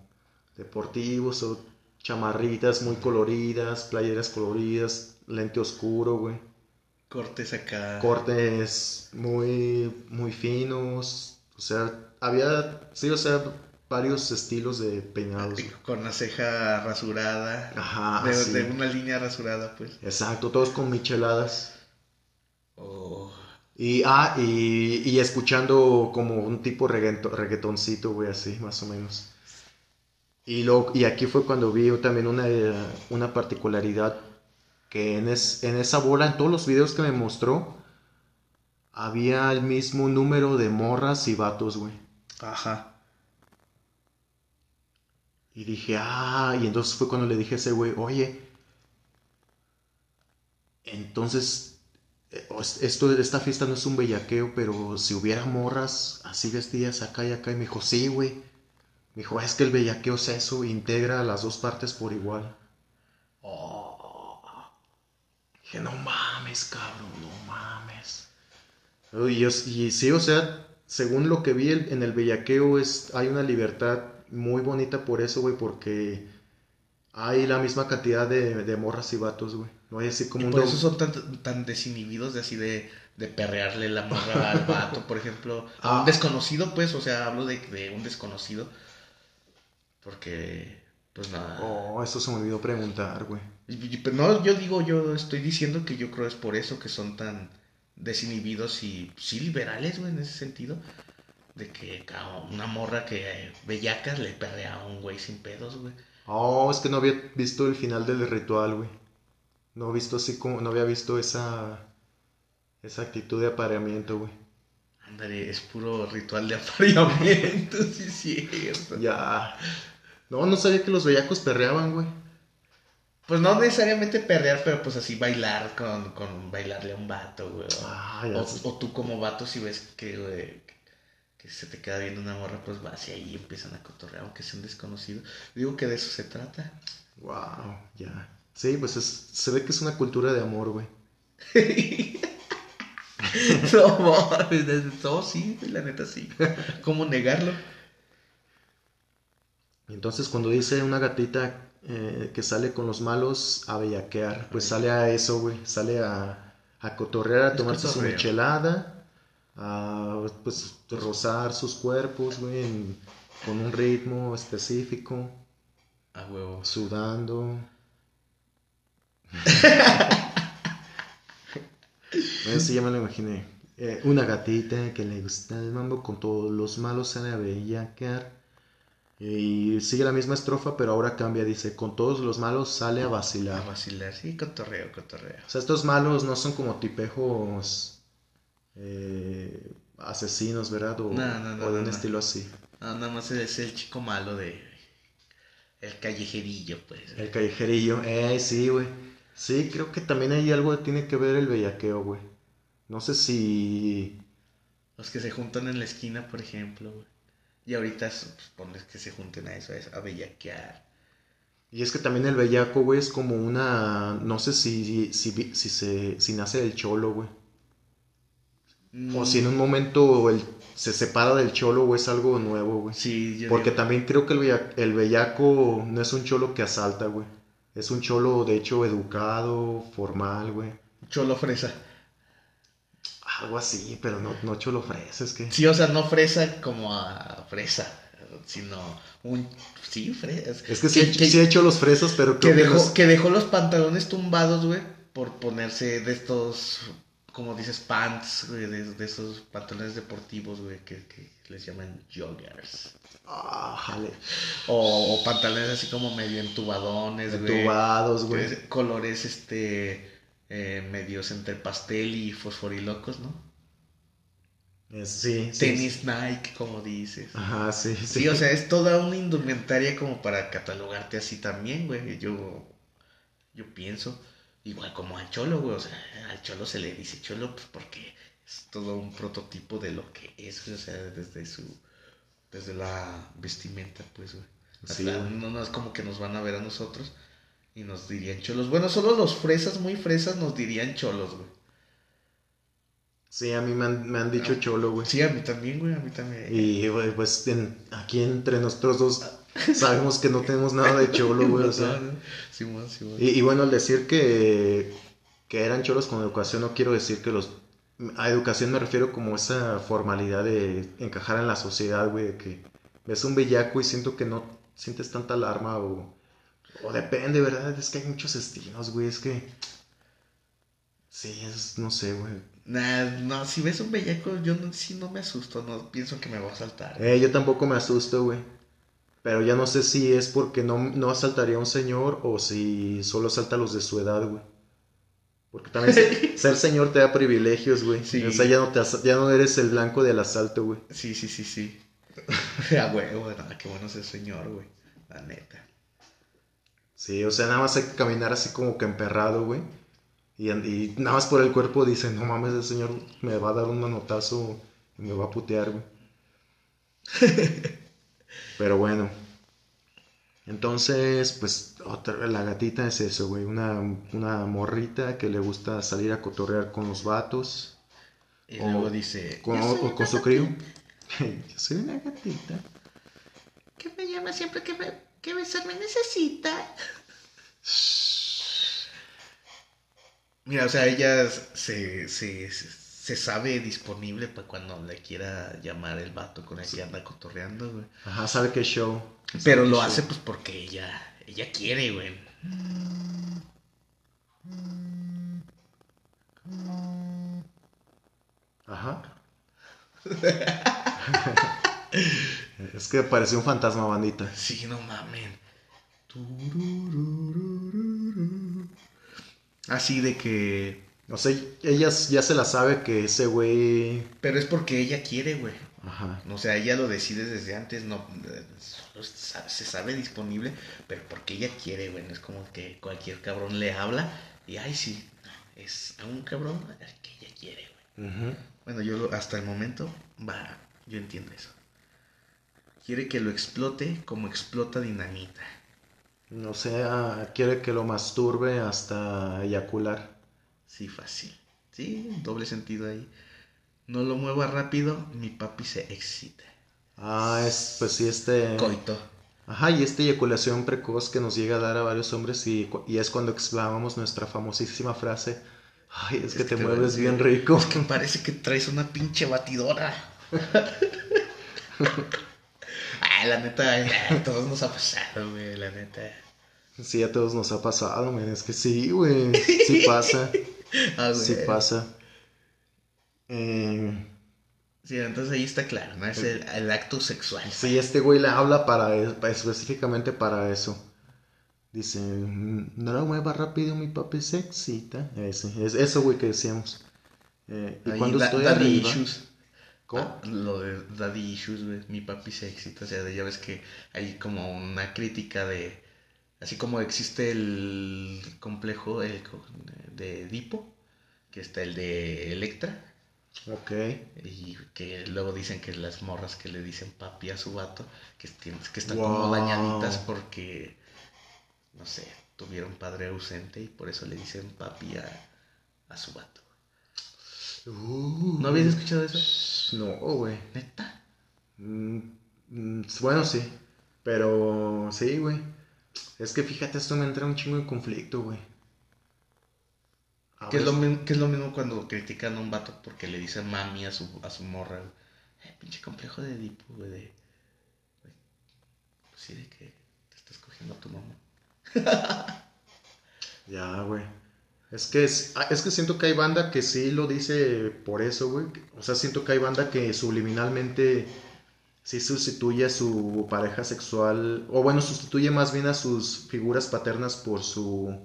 deportivos o chamarritas muy coloridas, playeras coloridas, lente oscuro, güey. Cortes acá. Cortes muy, muy finos. O sea, había, sí, o sea, varios estilos de peinados. Con la ceja rasurada. Ajá, de, sí. de una línea rasurada, pues. Exacto, todos con micheladas. Oh. Y, ah, y, y escuchando como un tipo reggaeto- reggaetoncito, güey, así, más o menos. Y, lo, y aquí fue cuando vi también una, una particularidad, que en, es- en esa bola, en todos los videos que me mostró, había el mismo número de morras y vatos, güey. Ajá. Y dije, ah, y entonces fue cuando le dije a ese güey, oye, entonces, esto, esta fiesta no es un bellaqueo, pero si hubiera morras así vestidas acá y acá, y me dijo, sí, güey. Me dijo, es que el bellaqueo es eso, integra las dos partes por igual. Oh. Dije, no mames, cabrón, no mames. Y, sí, o sea, según lo que vi en el bellaqueo, es, hay una libertad muy bonita por eso, güey, porque hay la misma cantidad de, de morras y vatos, güey. No como Y un por eso son tan, tan desinhibidos de así de, de perrearle la morra al vato, por ejemplo. A Ah. un desconocido, pues, o sea, hablo de, de un desconocido. Porque, pues nada. Oh, eso se me olvidó preguntar, güey. Pero no, yo digo, yo estoy diciendo que yo creo es por eso que son tan desinhibidos y sí liberales, güey, en ese sentido. De que una morra que eh, bellacas le perrea a un güey sin pedos, güey. Oh, es que no había visto el final del ritual, güey. No he visto así como, no había visto esa, esa actitud de apareamiento, güey. Ándale, es puro ritual de apareamiento, sí es cierto. Ya. No, no sabía que los bellacos perreaban, güey. Pues no necesariamente perrear, pero pues así bailar con, con bailarle a un vato, güey. O, Ah, o, o tú como vato si ves que, güey, que se te queda viendo una morra, pues vas y ahí empiezan a cotorrear, aunque sea un desconocido. Digo que de eso se trata. Wow, ya. Sí, pues es, se ve que es una cultura de amor, güey. no mames, desde todo sí, la neta sí. ¿Cómo negarlo? Entonces cuando dice una gatita eh, que sale con los malos a bellaquear, pues sale a eso, güey. Sale a, a cotorrear, a Es tomarse su michelada, a pues rozar sus cuerpos, güey, en- con un ritmo específico, A huevo. sudando. Eso sí, ya me lo imaginé. Eh, una gatita que le gusta el mambo con todos los malos sale a bellaquear. Y sigue la misma estrofa, pero ahora cambia. Dice, con todos los malos sale a A vacilar. vacilar, sí, cotorreo, cotorreo. O sea, estos malos no son como tipejos eh, asesinos, ¿verdad? O, No, no, no, o de un estilo así. No, nada más es el chico malo de. El callejerillo, pues. El callejerillo. Eh, sí, güey. Sí, creo que también hay algo que tiene que ver el bellaqueo, güey. No sé si... Los que se juntan en la esquina, por ejemplo, güey. Y ahorita pues, ponles que se junten a eso, a bellaquear. Y es que también el bellaco, güey, es como una... No sé si, si, si, se, si nace del cholo, güey. O si en un momento el, se separa del cholo, güey, es algo nuevo, güey. Sí, yo Porque también creo que el, el bellaco no es un cholo que asalta, güey. Es un cholo, de hecho, educado, formal, güey. Cholo fresa. Algo así, pero no, no cholo fresa, es que... Sí, o sea, no fresa como a fresa, sino un... Sí, fresa. Es que, sí, sí, he hecho los fresas, pero que dejó, que dejó los pantalones tumbados, güey, por ponerse de estos como dices, pants, güey, de, esos pantalones deportivos, güey, que, les llaman joggers. Ah, jale. O, pantalones así como medio entubadones. Entubados, güey. Colores, este, eh, medios entre pastel y fosforilocos, ¿no? Sí, Tenis Nike, como dices. Ajá, sí, sí. Sí, o sea, es toda una indumentaria como para catalogarte así también, güey. Yo, yo pienso. Igual como al cholo, güey. O sea, al cholo se le dice cholo pues porque es todo un prototipo de lo que es, o sea, desde su. Desde la vestimenta, pues, güey. Sí, no, no es como que nos van a ver a nosotros y nos dirían cholos. Bueno, solo los fresas, muy fresas, nos dirían cholos, güey. Sí, a mí me han, me han dicho ah, cholo, güey. Sí, a mí también, güey, a mí también. Y, güey, pues aquí entre nosotros dos sabemos que no tenemos nada de cholo, güey, o sea. y, bueno, al decir que, que eran cholos con educación, no quiero decir que los... A educación me refiero como esa formalidad de encajar en la sociedad, güey, que ves un bellaco y siento que no sientes tanta alarma o... O depende, ¿verdad? Es que hay muchos estilos, güey, es que... Sí, es, no sé, güey. Nah, no, si ves un bellaco, yo no, sí no me asusto, no pienso que me va a saltar. Eh, yo tampoco me asusto, güey. Pero ya no sé si es porque no, no asaltaría a un señor o si solo asalta a los de su edad, güey. Porque también ser, señor te da privilegios, güey. Sí. O sea, ya no, te, ya no eres el blanco del asalto, güey. Sí, sí, sí, sí. ah, güey, bueno, qué bueno ser señor, güey. La neta. Sí, o sea, nada más hay que caminar así como que emperrado, güey. Y, y nada más por el cuerpo dice, no mames, el señor me va a dar un manotazo y me va a putear, güey. Pero bueno. Entonces, pues, otra, la gatita es eso, güey. Una, una morrita que le gusta salir a cotorrear con los vatos. Y luego dice... Con, o con su crío. Yo soy una gatita. Que me llama siempre que, me, que besar me necesita. Mira, o sea, ella se, se, se sabe disponible para cuando le quiera llamar el vato con el que anda cotorreando, güey. Ajá, sabe qué show. Pero lo hace pues porque ella, ella quiere, güey. Ajá. es que parece un fantasma bandita. Sí, no mamen. Así de que no sé, ella ya se la sabe que ese güey. Pero es porque ella quiere, güey. Ajá. O sea, ella lo decide desde antes, no. se sabe disponible, pero porque ella quiere, güey. No es como que cualquier cabrón le habla y, ay, sí, es a un cabrón que ella quiere, güey. Bueno, yo hasta el momento, va, yo entiendo eso. Quiere que lo explote como explota dinamita. No sea, quiere que lo masturbe hasta eyacular. Sí, fácil. Sí, doble sentido ahí. No lo mueva rápido, mi papi se excita. Ah, es, pues sí, este... Coito. Ajá, y esta eyaculación precoz que nos llega a dar a varios hombres y, y es cuando exclamamos nuestra famosísima frase, ay, es, que, te, mueves bien rico. Es que parece que traes una pinche batidora. ay, la neta, a todos nos ha pasado, güey, la neta. Sí, a todos nos ha pasado, güey, es que sí, güey, sí pasa. Ah, sí pasa. Eh, sí, entonces ahí está claro, ¿no? Es el, acto sexual. Sí, este güey le habla para, específicamente para eso. Dice, no lo mueva rápido, mi papi se excita. Ese, es eso, güey, que decíamos. Eh, y cuando estoy daddy Issues. ¿Cómo? Ah, lo de daddy issues, güey. Mi papi se excita. O sea, ya ves que hay como una crítica de Así como existe el complejo de Edipo, que está el de Electra. Ok. Y que luego dicen que las morras que le dicen papi a su vato, que, que están Wow. como dañaditas porque, no sé, tuvieron padre ausente y por eso le dicen papi a, a su vato. Uh, ¿No habías escuchado eso? No, güey. ¿Neta? Mm, mm, bueno, sí. Pero sí, güey. Es que fíjate, esto me entra un chingo en conflicto, güey. A Que es, lo, que es lo mismo cuando critican a un vato porque le dicen mami a su, a su morra. Eh, pinche complejo de Edipo, güey. De, güey, pues sí, de que te estás cogiendo a tu mamá. Ya, güey. Es que, es, ah, es que siento que hay banda que sí lo dice por eso, güey. O sea, siento que hay banda que subliminalmente sí sustituye a su pareja sexual, o bueno, sustituye más bien a sus figuras paternas por su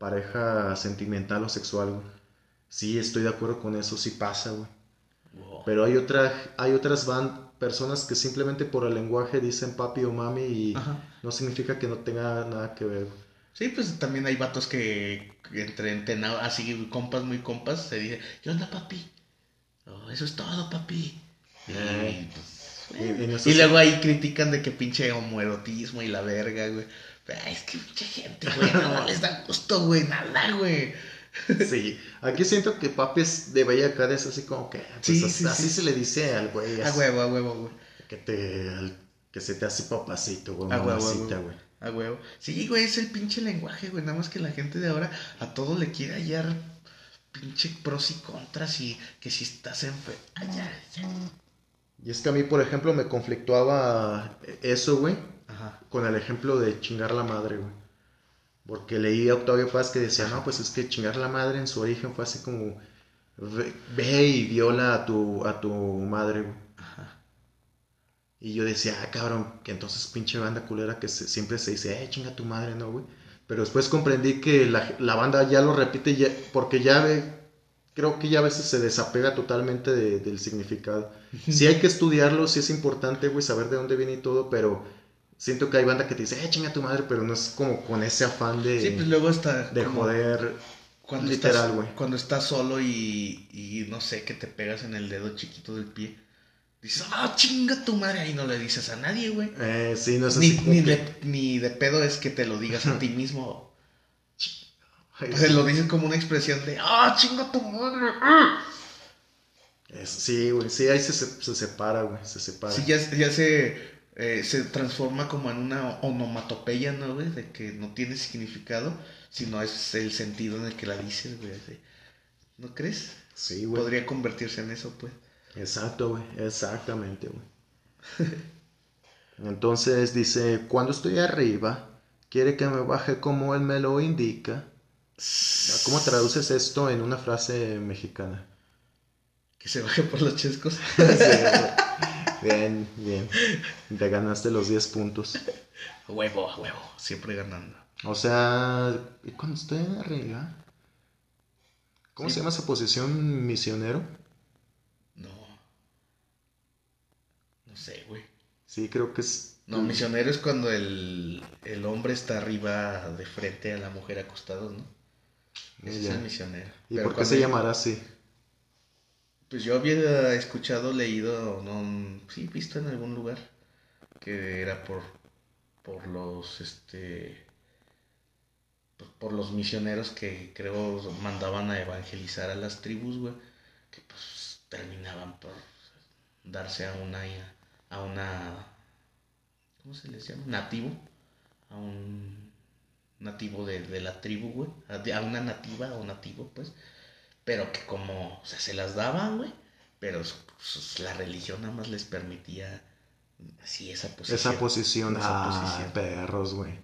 pareja sentimental o sexual, güey. Sí, estoy de acuerdo con eso, sí pasa, güey. Wow. Pero hay, otra, hay otras van, personas que simplemente por el lenguaje dicen papi o mami y Ajá. no significa que no tenga nada que ver, güey. Sí, pues también hay vatos que, entre entena- así compas muy compas se dice, ¿qué onda papi? Oh, eso es todo papi. Y, Eh. pues, Y- luego ahí critican de que pinche homoerotismo y la verga, güey. Pero, ay, es que pinche gente, güey, no les da gusto, güey, nada, güey. Sí, aquí siento que papi es de Bella Acá es así como que, pues, Sí, así, sí, así sí. se le dice al güey, A huevo, a huevo, güey. que te, al- que se te hace papacito, güey, A huevo, mamacita, güey. A huevo. Sí, güey, es el pinche lenguaje, güey. Nada más que la gente de ahora a todo le quiere hallar pinche pros y contras y que si estás enfermo. ya, ya. Y es que a mí, por ejemplo, me conflictuaba eso, güey, Ajá. con el ejemplo de chingar la madre, güey. Porque leí a Octavio Paz que decía, no, pues es que chingar la madre en su origen fue así como, ve, ve y viola a tu, a tu madre, güey. Ajá. Y yo decía, ah, cabrón, que entonces pinche banda culera que se- siempre se dice, eh, chinga tu madre, ¿no, güey? Pero después comprendí que la, la banda ya lo repite ya, porque ya ve, creo que ya a veces se desapega totalmente de- del significado. Sí hay que estudiarlo, sí es importante, güey, saber de dónde viene y todo, pero siento que hay banda que te dice, eh, chinga tu madre, pero no es como con ese afán de, Sí, pues luego está. de joder. Cuando literal, estás, güey. Cuando estás solo y, y no sé, que te pegas en el dedo chiquito del pie. Dices, ah, chinga tu madre. Ahí no le dices a nadie, güey. Eh, sí, no es Ni, así ni, de, ni de pedo es que te lo digas a ti mismo. Se lo dices como una expresión de, ah, chinga tu madre. ah". es- sí, güey, sí, ahí se, se, se separa, güey, se separa. Sí, ya, ya se, eh, se transforma como en una onomatopeya, ¿no, güey? De que no tiene significado, sino es el sentido en el que la dices, güey. ¿No crees? Sí, güey. Podría convertirse en eso, pues. Exacto, güey. Exactamente, güey. Entonces dice, cuando estoy arriba, quiere que me baje como él me lo indica. ¿Cómo traduces esto en una frase mexicana? Que se baje por los chescos. Bien, bien. Te ganaste los 10 puntos. A huevo, a huevo. Siempre ganando. O sea, ¿y cuando estoy arriba? ¿Cómo Sí. se llama esa posición misionero? No. No sé, güey. Sí, creo que es... No, misionero es cuando el, el hombre está arriba de frente a la mujer acostado, ¿no? Ese Ya. es el misionero. ¿Y Pero por qué se llamará así? Pues yo había escuchado, leído, no, sí, visto en algún lugar que era por, por los, este, por los misioneros que creo mandaban a evangelizar a las tribus, güey, que pues terminaban por darse a una, a una, ¿cómo se les llama? Nativo, a un nativo de, de la tribu, güey, a, una nativa o nativo, pues, pero que como, o sea, se las daban, güey, pero pues, la religión nada más les permitía así esa posición. Esa posición. Esa ah, posición. perros, güey.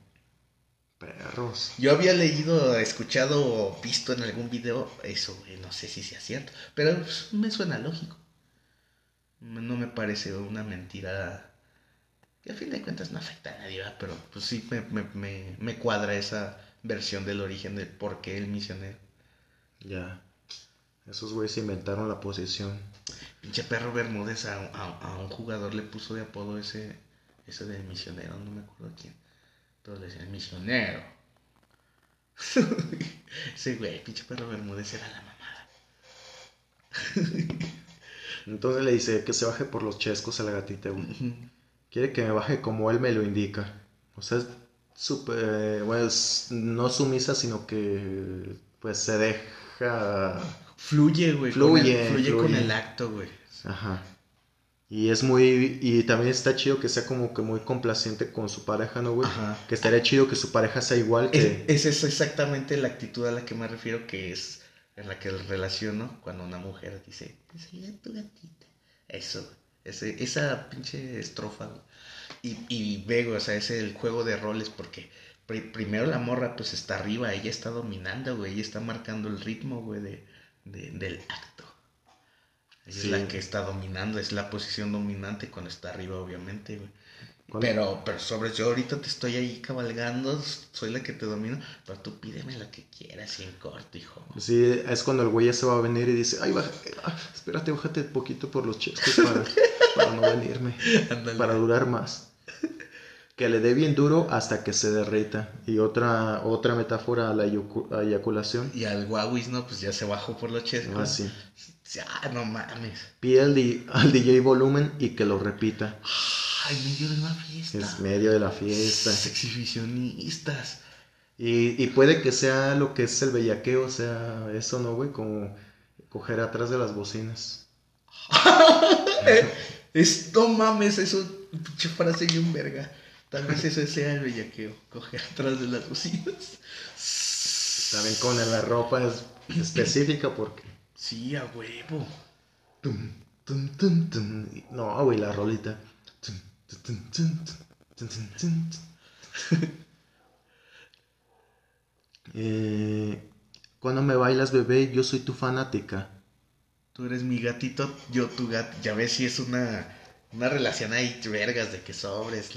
Perros. Yo había leído, escuchado o visto en algún video eso, güey, no sé si sea cierto, pero pues, me suena lógico. No me parece una mentira que a fin de cuentas no afecta a nadie, ¿verdad? pero pues sí me, me, me, me cuadra esa versión del origen de por qué el misionero. Ya. Esos güeyes inventaron la posición. Pinche perro Bermúdez a, a- a un jugador le puso de apodo ese, ese del misionero, no me acuerdo quién. Pero le decían misionero. Ese güey, pinche perro Bermúdez era la mamada. Entonces le dice que se baje por los chescos a la gatita, güey. Quiere que me baje como él me lo indica. O sea, es súper, bueno, es no sumisa, sino que pues se deja... Fluye, güey. Fluye, con el, fluye, con el acto, güey. Ajá. Y es muy, y también está chido que sea como que muy complaciente con su pareja, ¿no, güey? Ajá. Que estaría chido que su pareja sea igual que... es exactamente la actitud a la que me refiero, que es en la que relaciono cuando una mujer dice, "Enseña tu gatita. Eso, ese, esa pinche estrofa, güey. Y, y ve, güey, o sea, es el juego de roles, porque pri- primero la morra, pues está arriba, ella está dominando, güey, ella está marcando el ritmo, güey, de, de- del acto. Ella Sí. es la que está dominando, es la posición dominante cuando está arriba, obviamente, güey. Pero, pero sobre yo ahorita te estoy ahí cabalgando, soy la que te domino, pero tú pídeme la que quieras y en corto, hijo. Sí, es cuando el güey ya se va a venir y dice, ay, baja- ah, espérate, bájate poquito por los chescos para, para no venirme, para durar más. Que le dé bien duro hasta que se derrita. Y otra, otra metáfora a la eyaculación. Y al Huawei, no, pues ya se bajó por los chescos. Así. Ah, no mames. Pide al, al DJ volumen y que lo repita. Ay, medio de una fiesta. Es medio de la fiesta. Exhibicionistas. Y, y puede que sea lo que es el bellaqueo, o sea, eso, ¿no, güey? Como coger atrás de las bocinas. Es, no mames, eso, pinche frase bien verga. Tal vez eso sea el bellaqueo, coger atrás de las bocinas. También con la ropa es específica porque... Sí, a huevo. Tum, tum, tum, tum. No, güey, la rolita. Eh, cuando me bailas, bebé, yo soy tu fanática. Tú eres mi gatito, yo tu gato. Ya ves si es una, una relación ahí, vergas, de que sobres.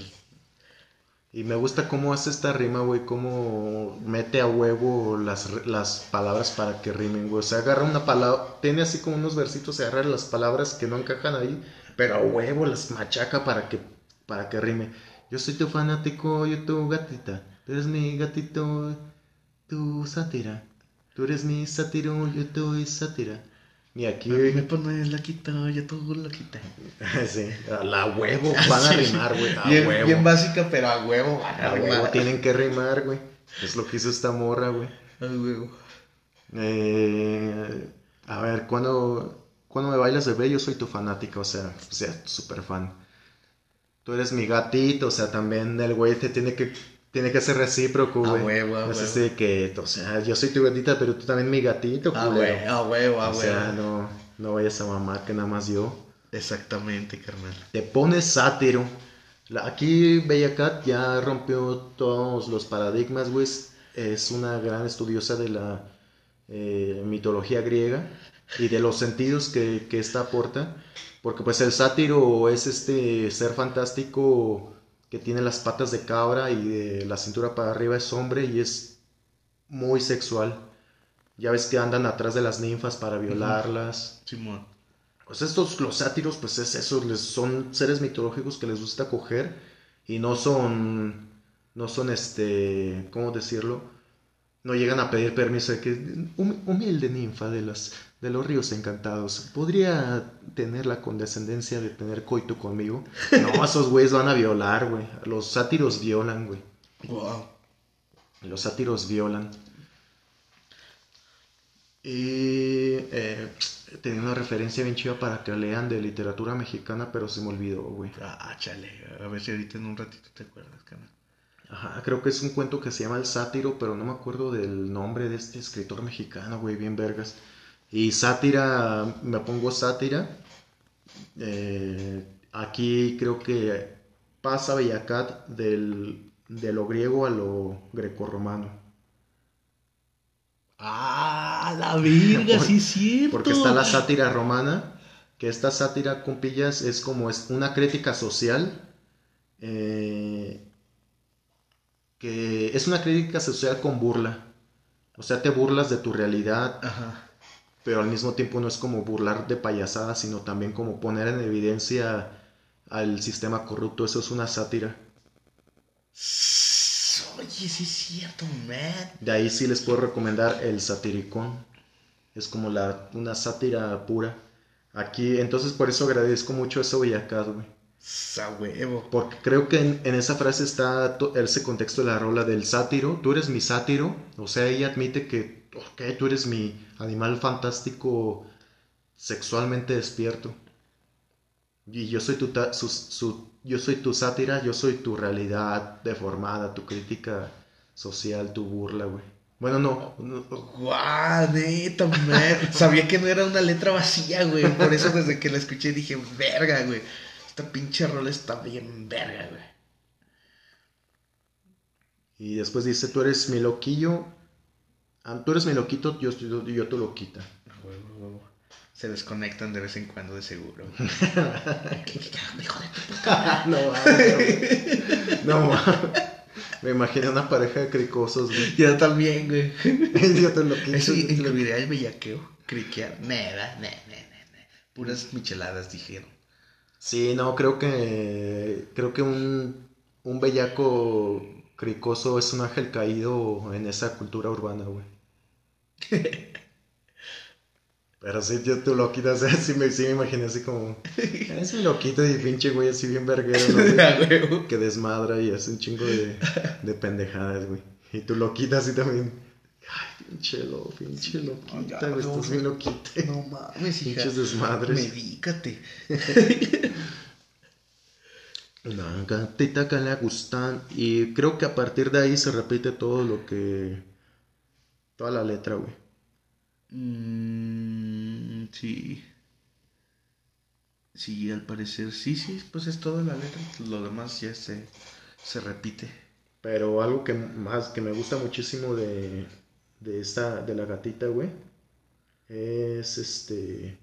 Y me gusta cómo hace esta rima, güey, cómo mete a huevo las, las palabras para que rimen, güey. O sea, agarra una palabra, tiene así como unos versitos, agarra las palabras que no encajan ahí, pero a huevo las machaca para que, para que rime. Yo soy tu fanático, yo tu gatita. Tú eres mi gatito, tu sátira. Tú eres mi sátiro, yo tu sátira. Y aquí, Me pones la quita, yo tú la quita. sí, a la huevo van a rimar, güey, a Bien, huevo. bien básica, pero a huevo van a A huevo tienen que rimar, güey. Es lo que hizo esta morra, güey. A huevo. Eh, a ver, cuando, cuando me bailas bebé, yo soy tu fanática, o sea, o sea, súper fan. Tú eres mi gatito, o sea, también el güey te tiene que, tiene que ser recíproco, A güey. huevo, a No es huevo. así que, o sea, yo soy tu gatita, pero tú también mi gatito, A culero. huevo, a huevo, a O sea, huevo. no, no vayas a mamar que nada más yo. Exactamente, carnal. Te pones sátiro. Aquí Bella Cat ya rompió todos los paradigmas, güey. Es una gran estudiosa de la eh, mitología griega y de los sentidos que, que esta aporta. Porque pues el sátiro es este ser fantástico que tiene las patas de cabra y de la cintura para arriba es hombre y es muy sexual. Ya ves que andan atrás de las ninfas para violarlas. Simón. Pues estos, los sátiros, pues es eso, les, son seres mitológicos que les gusta coger y no son, no son este, ¿cómo decirlo? No llegan a pedir permiso de que, "Hum- humilde ninfa de, las, de los ríos encantados, ¿podría tener la condescendencia de tener coito conmigo? No, esos güeyes van a violar, güey. Los sátiros violan, güey. Wow. Los sátiros violan. Y eh, tenía una referencia bien chiva para que lean de literatura mexicana, pero se me olvidó, güey. Ah, chale. A ver si ahorita en un ratito te acuerdas, carnal. Ajá, creo que es un cuento que se llama El Sátiro, pero no me acuerdo del nombre de este escritor mexicano, güey, bien vergas. Y sátira, me pongo sátira. Eh, aquí creo que pasa Bellacat del, de lo griego a lo grecorromano. Ah, la verga, Por- sí es cierto. Porque está la sátira romana, que esta sátira, compillas, es como es una crítica social, eh, que es una crítica social con burla. O sea, te burlas de tu realidad, Ajá. Pero al mismo tiempo no es como burlar de payasada, sino también como poner en evidencia al sistema corrupto. Eso es una sátira. Oye, sí es cierto, man. De ahí sí les puedo recomendar el satiricón. Es como la, una sátira pura. Aquí, entonces por eso agradezco mucho eso güey. Sa huevo. Porque creo que en, en esa frase está ese contexto de la rola del sátiro. Tú eres mi sátiro. O sea, ella admite que, ok, tú eres mi animal fantástico sexualmente despierto. Y yo soy tu, ta- su- su- yo soy tu sátira, yo soy tu realidad deformada, tu crítica social, tu burla, güey. Bueno, no, no, Guau, neta, man. Sabía que no era una letra vacía, güey. Por eso desde que la escuché dije, verga, güey. Esta pinche rola está bien verga, güey. Y después dice, tú eres mi loquillo, tú eres mi loquito, yo, yo, yo tu loquita. A huevo, a huevo. Se desconectan de vez en cuando, de seguro. No, no, mames. me imaginé una pareja de cricosos, güey. Yo también, güey. yo te. Eso te lo- incluiría el bellaqueo. Criquear. Nada, nada, nada. Puras micheladas, dijeron. Sí, no, creo que creo que un, un bellaco cricoso es un ángel caído en esa cultura urbana, güey. Pero sí, yo tu loquita, o sea, sí me, sí me imaginé así como, es mi loquito y pinche güey así bien verguero, ¿no, que desmadra y hace un chingo de, de pendejadas, güey. Y tu loquita así también. Ay, pinche lo, pinche loquita, güey, no, estás bien loquita. No mames, hija. Pinches desmadres. Medícate. Una gatita que le gustan. Y creo que a partir de ahí se repite todo lo que. Toda la letra, güey. Mm, sí. Sí, al parecer sí, sí, pues es toda la letra. Lo demás ya se, se repite. Pero algo que más que me gusta muchísimo de, de esta, de la gatita, güey, es este,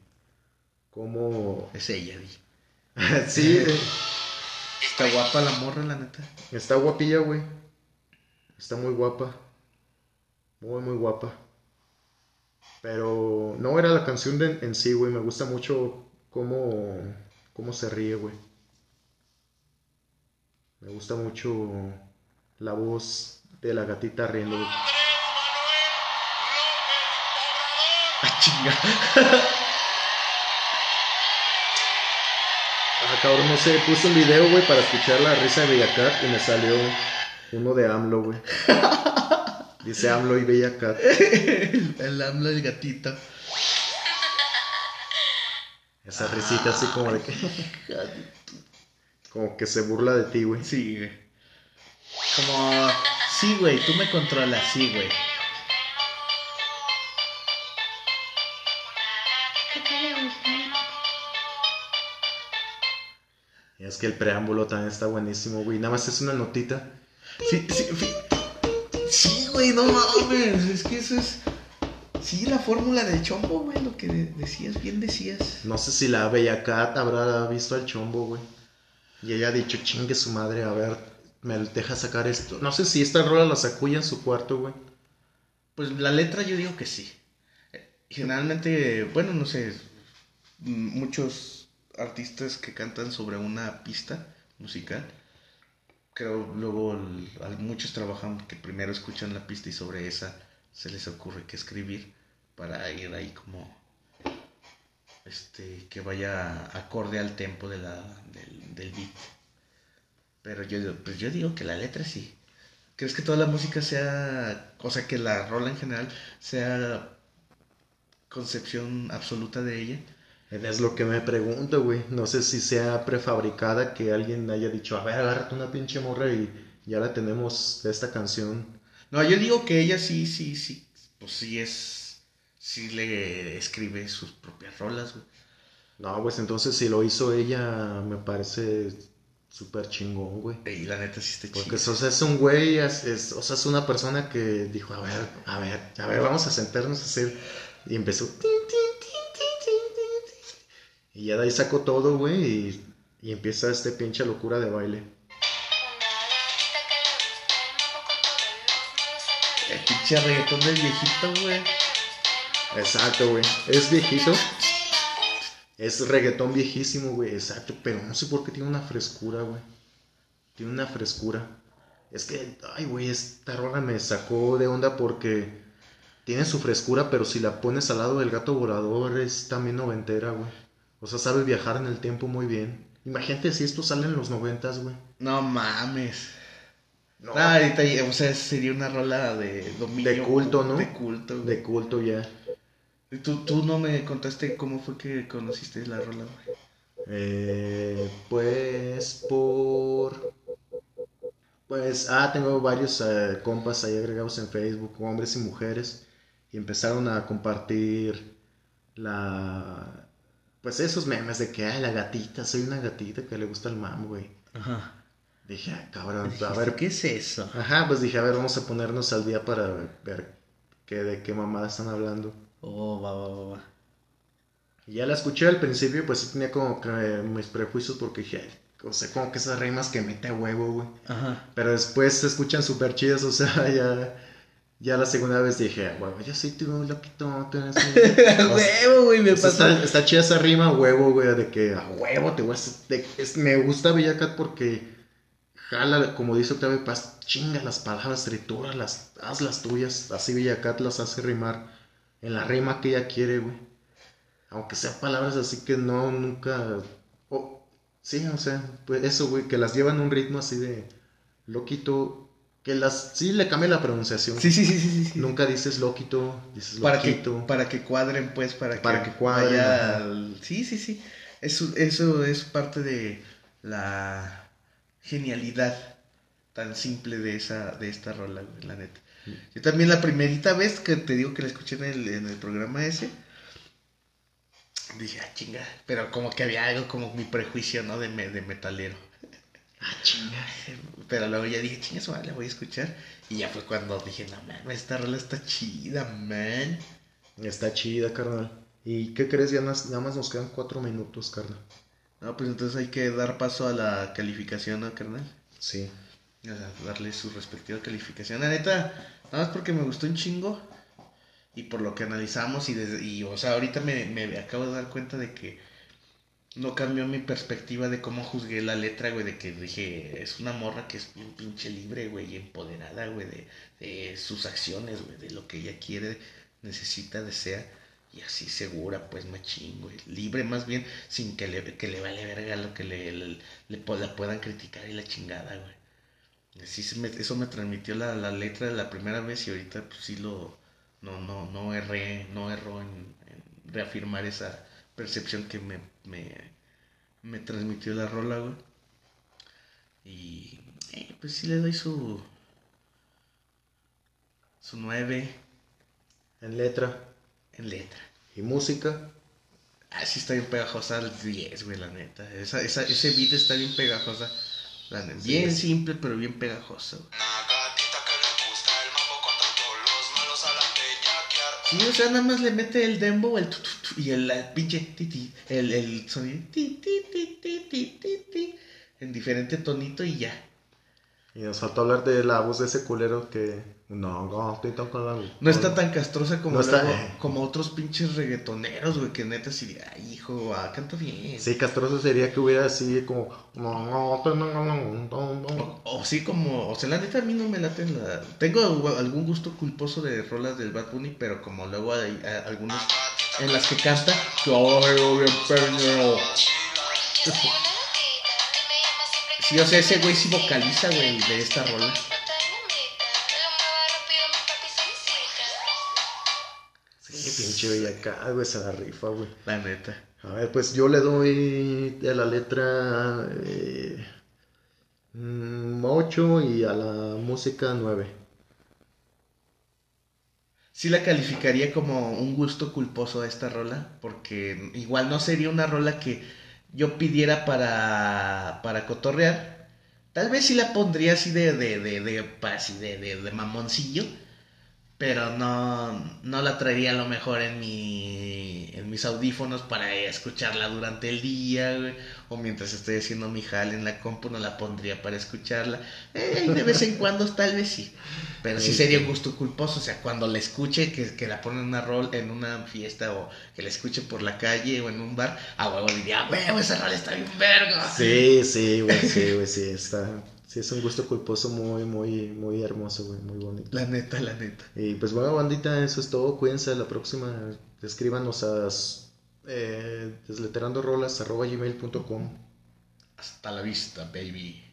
como, Es ella, di. sí, Está guapa la morra, la neta. está guapilla, güey, está muy guapa, muy, muy guapa. Pero no era la canción en sí, güey, me gusta mucho cómo, cómo se ríe, güey. Me gusta mucho la voz de la gatita riendo, güey. Ah, chinga. Ah, cabrón, no sé, puse un video, güey, para escuchar la risa de Bellacat y me salió uno de AMLO, güey. Dice AMLO y Bellacat. El AMLO del gatito. Esa risita así como de que... Como que se burla de ti, güey. Sí, güey. Como, sí, güey, tú me controlas, sí, güey. Y es que el preámbulo también está buenísimo, güey. Nada más es una notita. Sí, sí, sí, güey, no mames. Es que eso es. Sí, la fórmula del chombo, güey, lo que de- decías, bien decías. No sé si la Bellacat habrá visto al chombo, güey. Y ella ha dicho, chingue su madre, a ver, me deja sacar esto. No sé si esta rola la sacó ya en su cuarto, güey. Pues la letra yo digo que sí. Generalmente, bueno, no sé, muchos artistas que cantan sobre una pista musical, creo luego muchos trabajan que primero escuchan la pista y sobre esa se les ocurre que escribir para ir ahí como este que vaya acorde al tempo de la, del, del beat. Pero yo, pues yo digo que la letra sí. ¿Crees que toda la música sea, o sea, que la rola en general sea concepción absoluta de ella? Es lo que me pregunto, güey. No sé si sea prefabricada que alguien haya dicho, a ver, agárrate una pinche morra y ya la tenemos de esta canción. No, yo digo que ella sí, sí, sí, pues sí es, sí le escribe sus propias rolas, güey. No, pues entonces si lo hizo ella, me parece súper chingón, güey. Y la neta sí está Porque chido. o sea, es un güey, es, es- o sea, es una persona que dijo, a ver, a ver, a ver, vamos a sentarnos a hacer. Y empezó. tin, tin. Y ya de ahí sacó todo, güey, y, y empieza este pinche locura de baile. El pinche reggaetón del viejito, güey. Exacto, güey. Es viejito. Es reggaetón viejísimo, güey. Exacto. Pero no sé por qué tiene una frescura, güey. Tiene una frescura. Es que, ay, güey, esta rola me sacó de onda porque tiene su frescura, pero si la pones al lado del gato volador es también noventera, güey. O sea, sabe viajar en el tiempo muy bien. Imagínate si esto sale en los noventas, güey. No mames. No, No, ahorita, o sea, sería una rola de dominio. De culto, ¿no? De culto. güey. de culto ya. ¿Y ¿Tú, tú no me contaste cómo fue que conociste la rola, güey. Eh, pues por... Pues, ah, tengo varios eh, compas ahí agregados en Facebook, hombres y mujeres, y empezaron a compartir la... Pues esos memes de que, ay, la gatita, soy una gatita que le gusta el mam, güey. Ajá. Dije, ah, cabrón, a ver, ¿qué es eso? Ajá, pues dije, a ver, vamos a ponernos al día para ver qué, de qué mamada están hablando. Oh, va, va, va, va. Y ya la escuché al principio, pues sí tenía como que eh, mis prejuicios porque dije, "Ay, o sea, como que esas rimas que mete a huevo, güey. Ajá. Pero después se escuchan súper chidas, o sea, ya, ya la segunda vez dije, "Ah, huevo, yo sí tú, loquito, tú eres un-". O sea, huevo, güey, me pasó. está, está chida esa rima, huevo, güey, de que a huevo te voy a... de- es- me gusta Bella Cat porque jala, como dice Octavio Paz, chinga las palabras, tritúralas, haz las tuyas. Así Bella Cat las hace rimar en la rima que ella quiere, güey. Aunque sean palabras así que no, nunca... o- sí, o sea, pues eso, güey, que las llevan a un ritmo así de loquito, que las... Sí, le cambia la pronunciación. Sí, sí, sí, sí, sí. Nunca dices loquito, dices para que, loquito. para que cuadren, pues, para, Para que, que cuadren, vaya ajá. al- Sí, sí, sí. Eso, eso es parte de la genialidad tan simple de esa, de esta rola, la neta. Yo también la primerita vez que te digo que la escuché en el, en el programa ese, dije, ah, chinga, pero como que había algo como mi prejuicio, ¿no? De, me- de metalero. Ah, chinga. Pero luego ya dije, chinga, su madre, la voy a escuchar. Y ya fue cuando dije, no, man, esta rola está chida, man. Está chida, carnal. ¿Y qué crees? Ya nada más nos quedan cuatro minutos, carnal. No, pues entonces hay que dar paso a la calificación, ¿no, carnal? Sí. O sea, darle su respectiva calificación. La neta, nada más porque me gustó un chingo. Y por lo que analizamos y, desde, y o sea, ahorita me, me acabo de dar cuenta de que no cambió mi perspectiva de cómo juzgué la letra, güey, de que dije, es una morra que es bien pinche libre, güey, y empoderada, güey, de, de sus acciones, güey, de lo que ella quiere, necesita, desea, y así segura, pues, machín, güey, libre más bien, sin que le, que le vale verga lo que le, le, la puedan criticar y la chingada, güey. Eso me transmitió la, la letra la primera vez y ahorita pues sí lo no no no erré no erró en reafirmar esa percepción que me, me, me transmitió la rola güey y eh, pues sí le doy su su 9 En letra en letra y música. ah sí está bien pegajosa el 10 güey la neta esa, esa, ese beat está bien pegajosa la neta. Bien simple pero bien pegajosa güey. Sí, o sea, nada más le mete el dembow el tu, y el, pinche titi, el, el sonido ti, ti, ti, ti, ti, ti, en diferente tonito y ya. Y nos faltó hablar de la voz de ese culero que. No, no, con la. No está tan castrosa como, No está- luego- como otros pinches reggaetoneros, güey, que neta así, ay, hijo, ah, canta bien. Sí, castroso sería que hubiera así como. No, no, no, no, no, no, no. O, o sí como, o sea, la neta a mí no me late la... Tengo algún gusto culposo de rolas del Bad Bunny, pero como luego hay, algunos en las que canta. Sí, o sea, ese güey sí vocaliza, güey, de esta rola. Pinche Bellacat, güey, se la rifa, güey. La neta. A ver, pues yo le doy de la letra eh, 8 y a la música 9. Sí la calificaría como un gusto culposo a esta rola, porque igual no sería una rola que yo pidiera para, para cotorrear. Tal vez sí la pondría así de, de, de, de, así de, de, de mamoncillo, pero no, no la traería a lo mejor en, mi, en mis audífonos para escucharla durante el día, güey, o mientras estoy haciendo mi jale en la compu, no la pondría para escucharla. Eh, de vez en cuando tal vez sí, pero sí Sí, sería un gusto culposo, o sea, cuando la escuche, que, que la ponen en una rol en una fiesta o que la escuche por la calle o en un bar, a huevo diría, huevo, esa rola está bien verga. Sí, sí, güey, sí, güey, sí, está. Sí, es un gusto culposo muy, muy, muy hermoso, güey, muy bonito. La neta, la neta. Y pues bueno, bandita, eso es todo. Cuídense la próxima. Escríbanos a, eh, desleterandorolas arroba gmail.com. Hasta la vista, baby.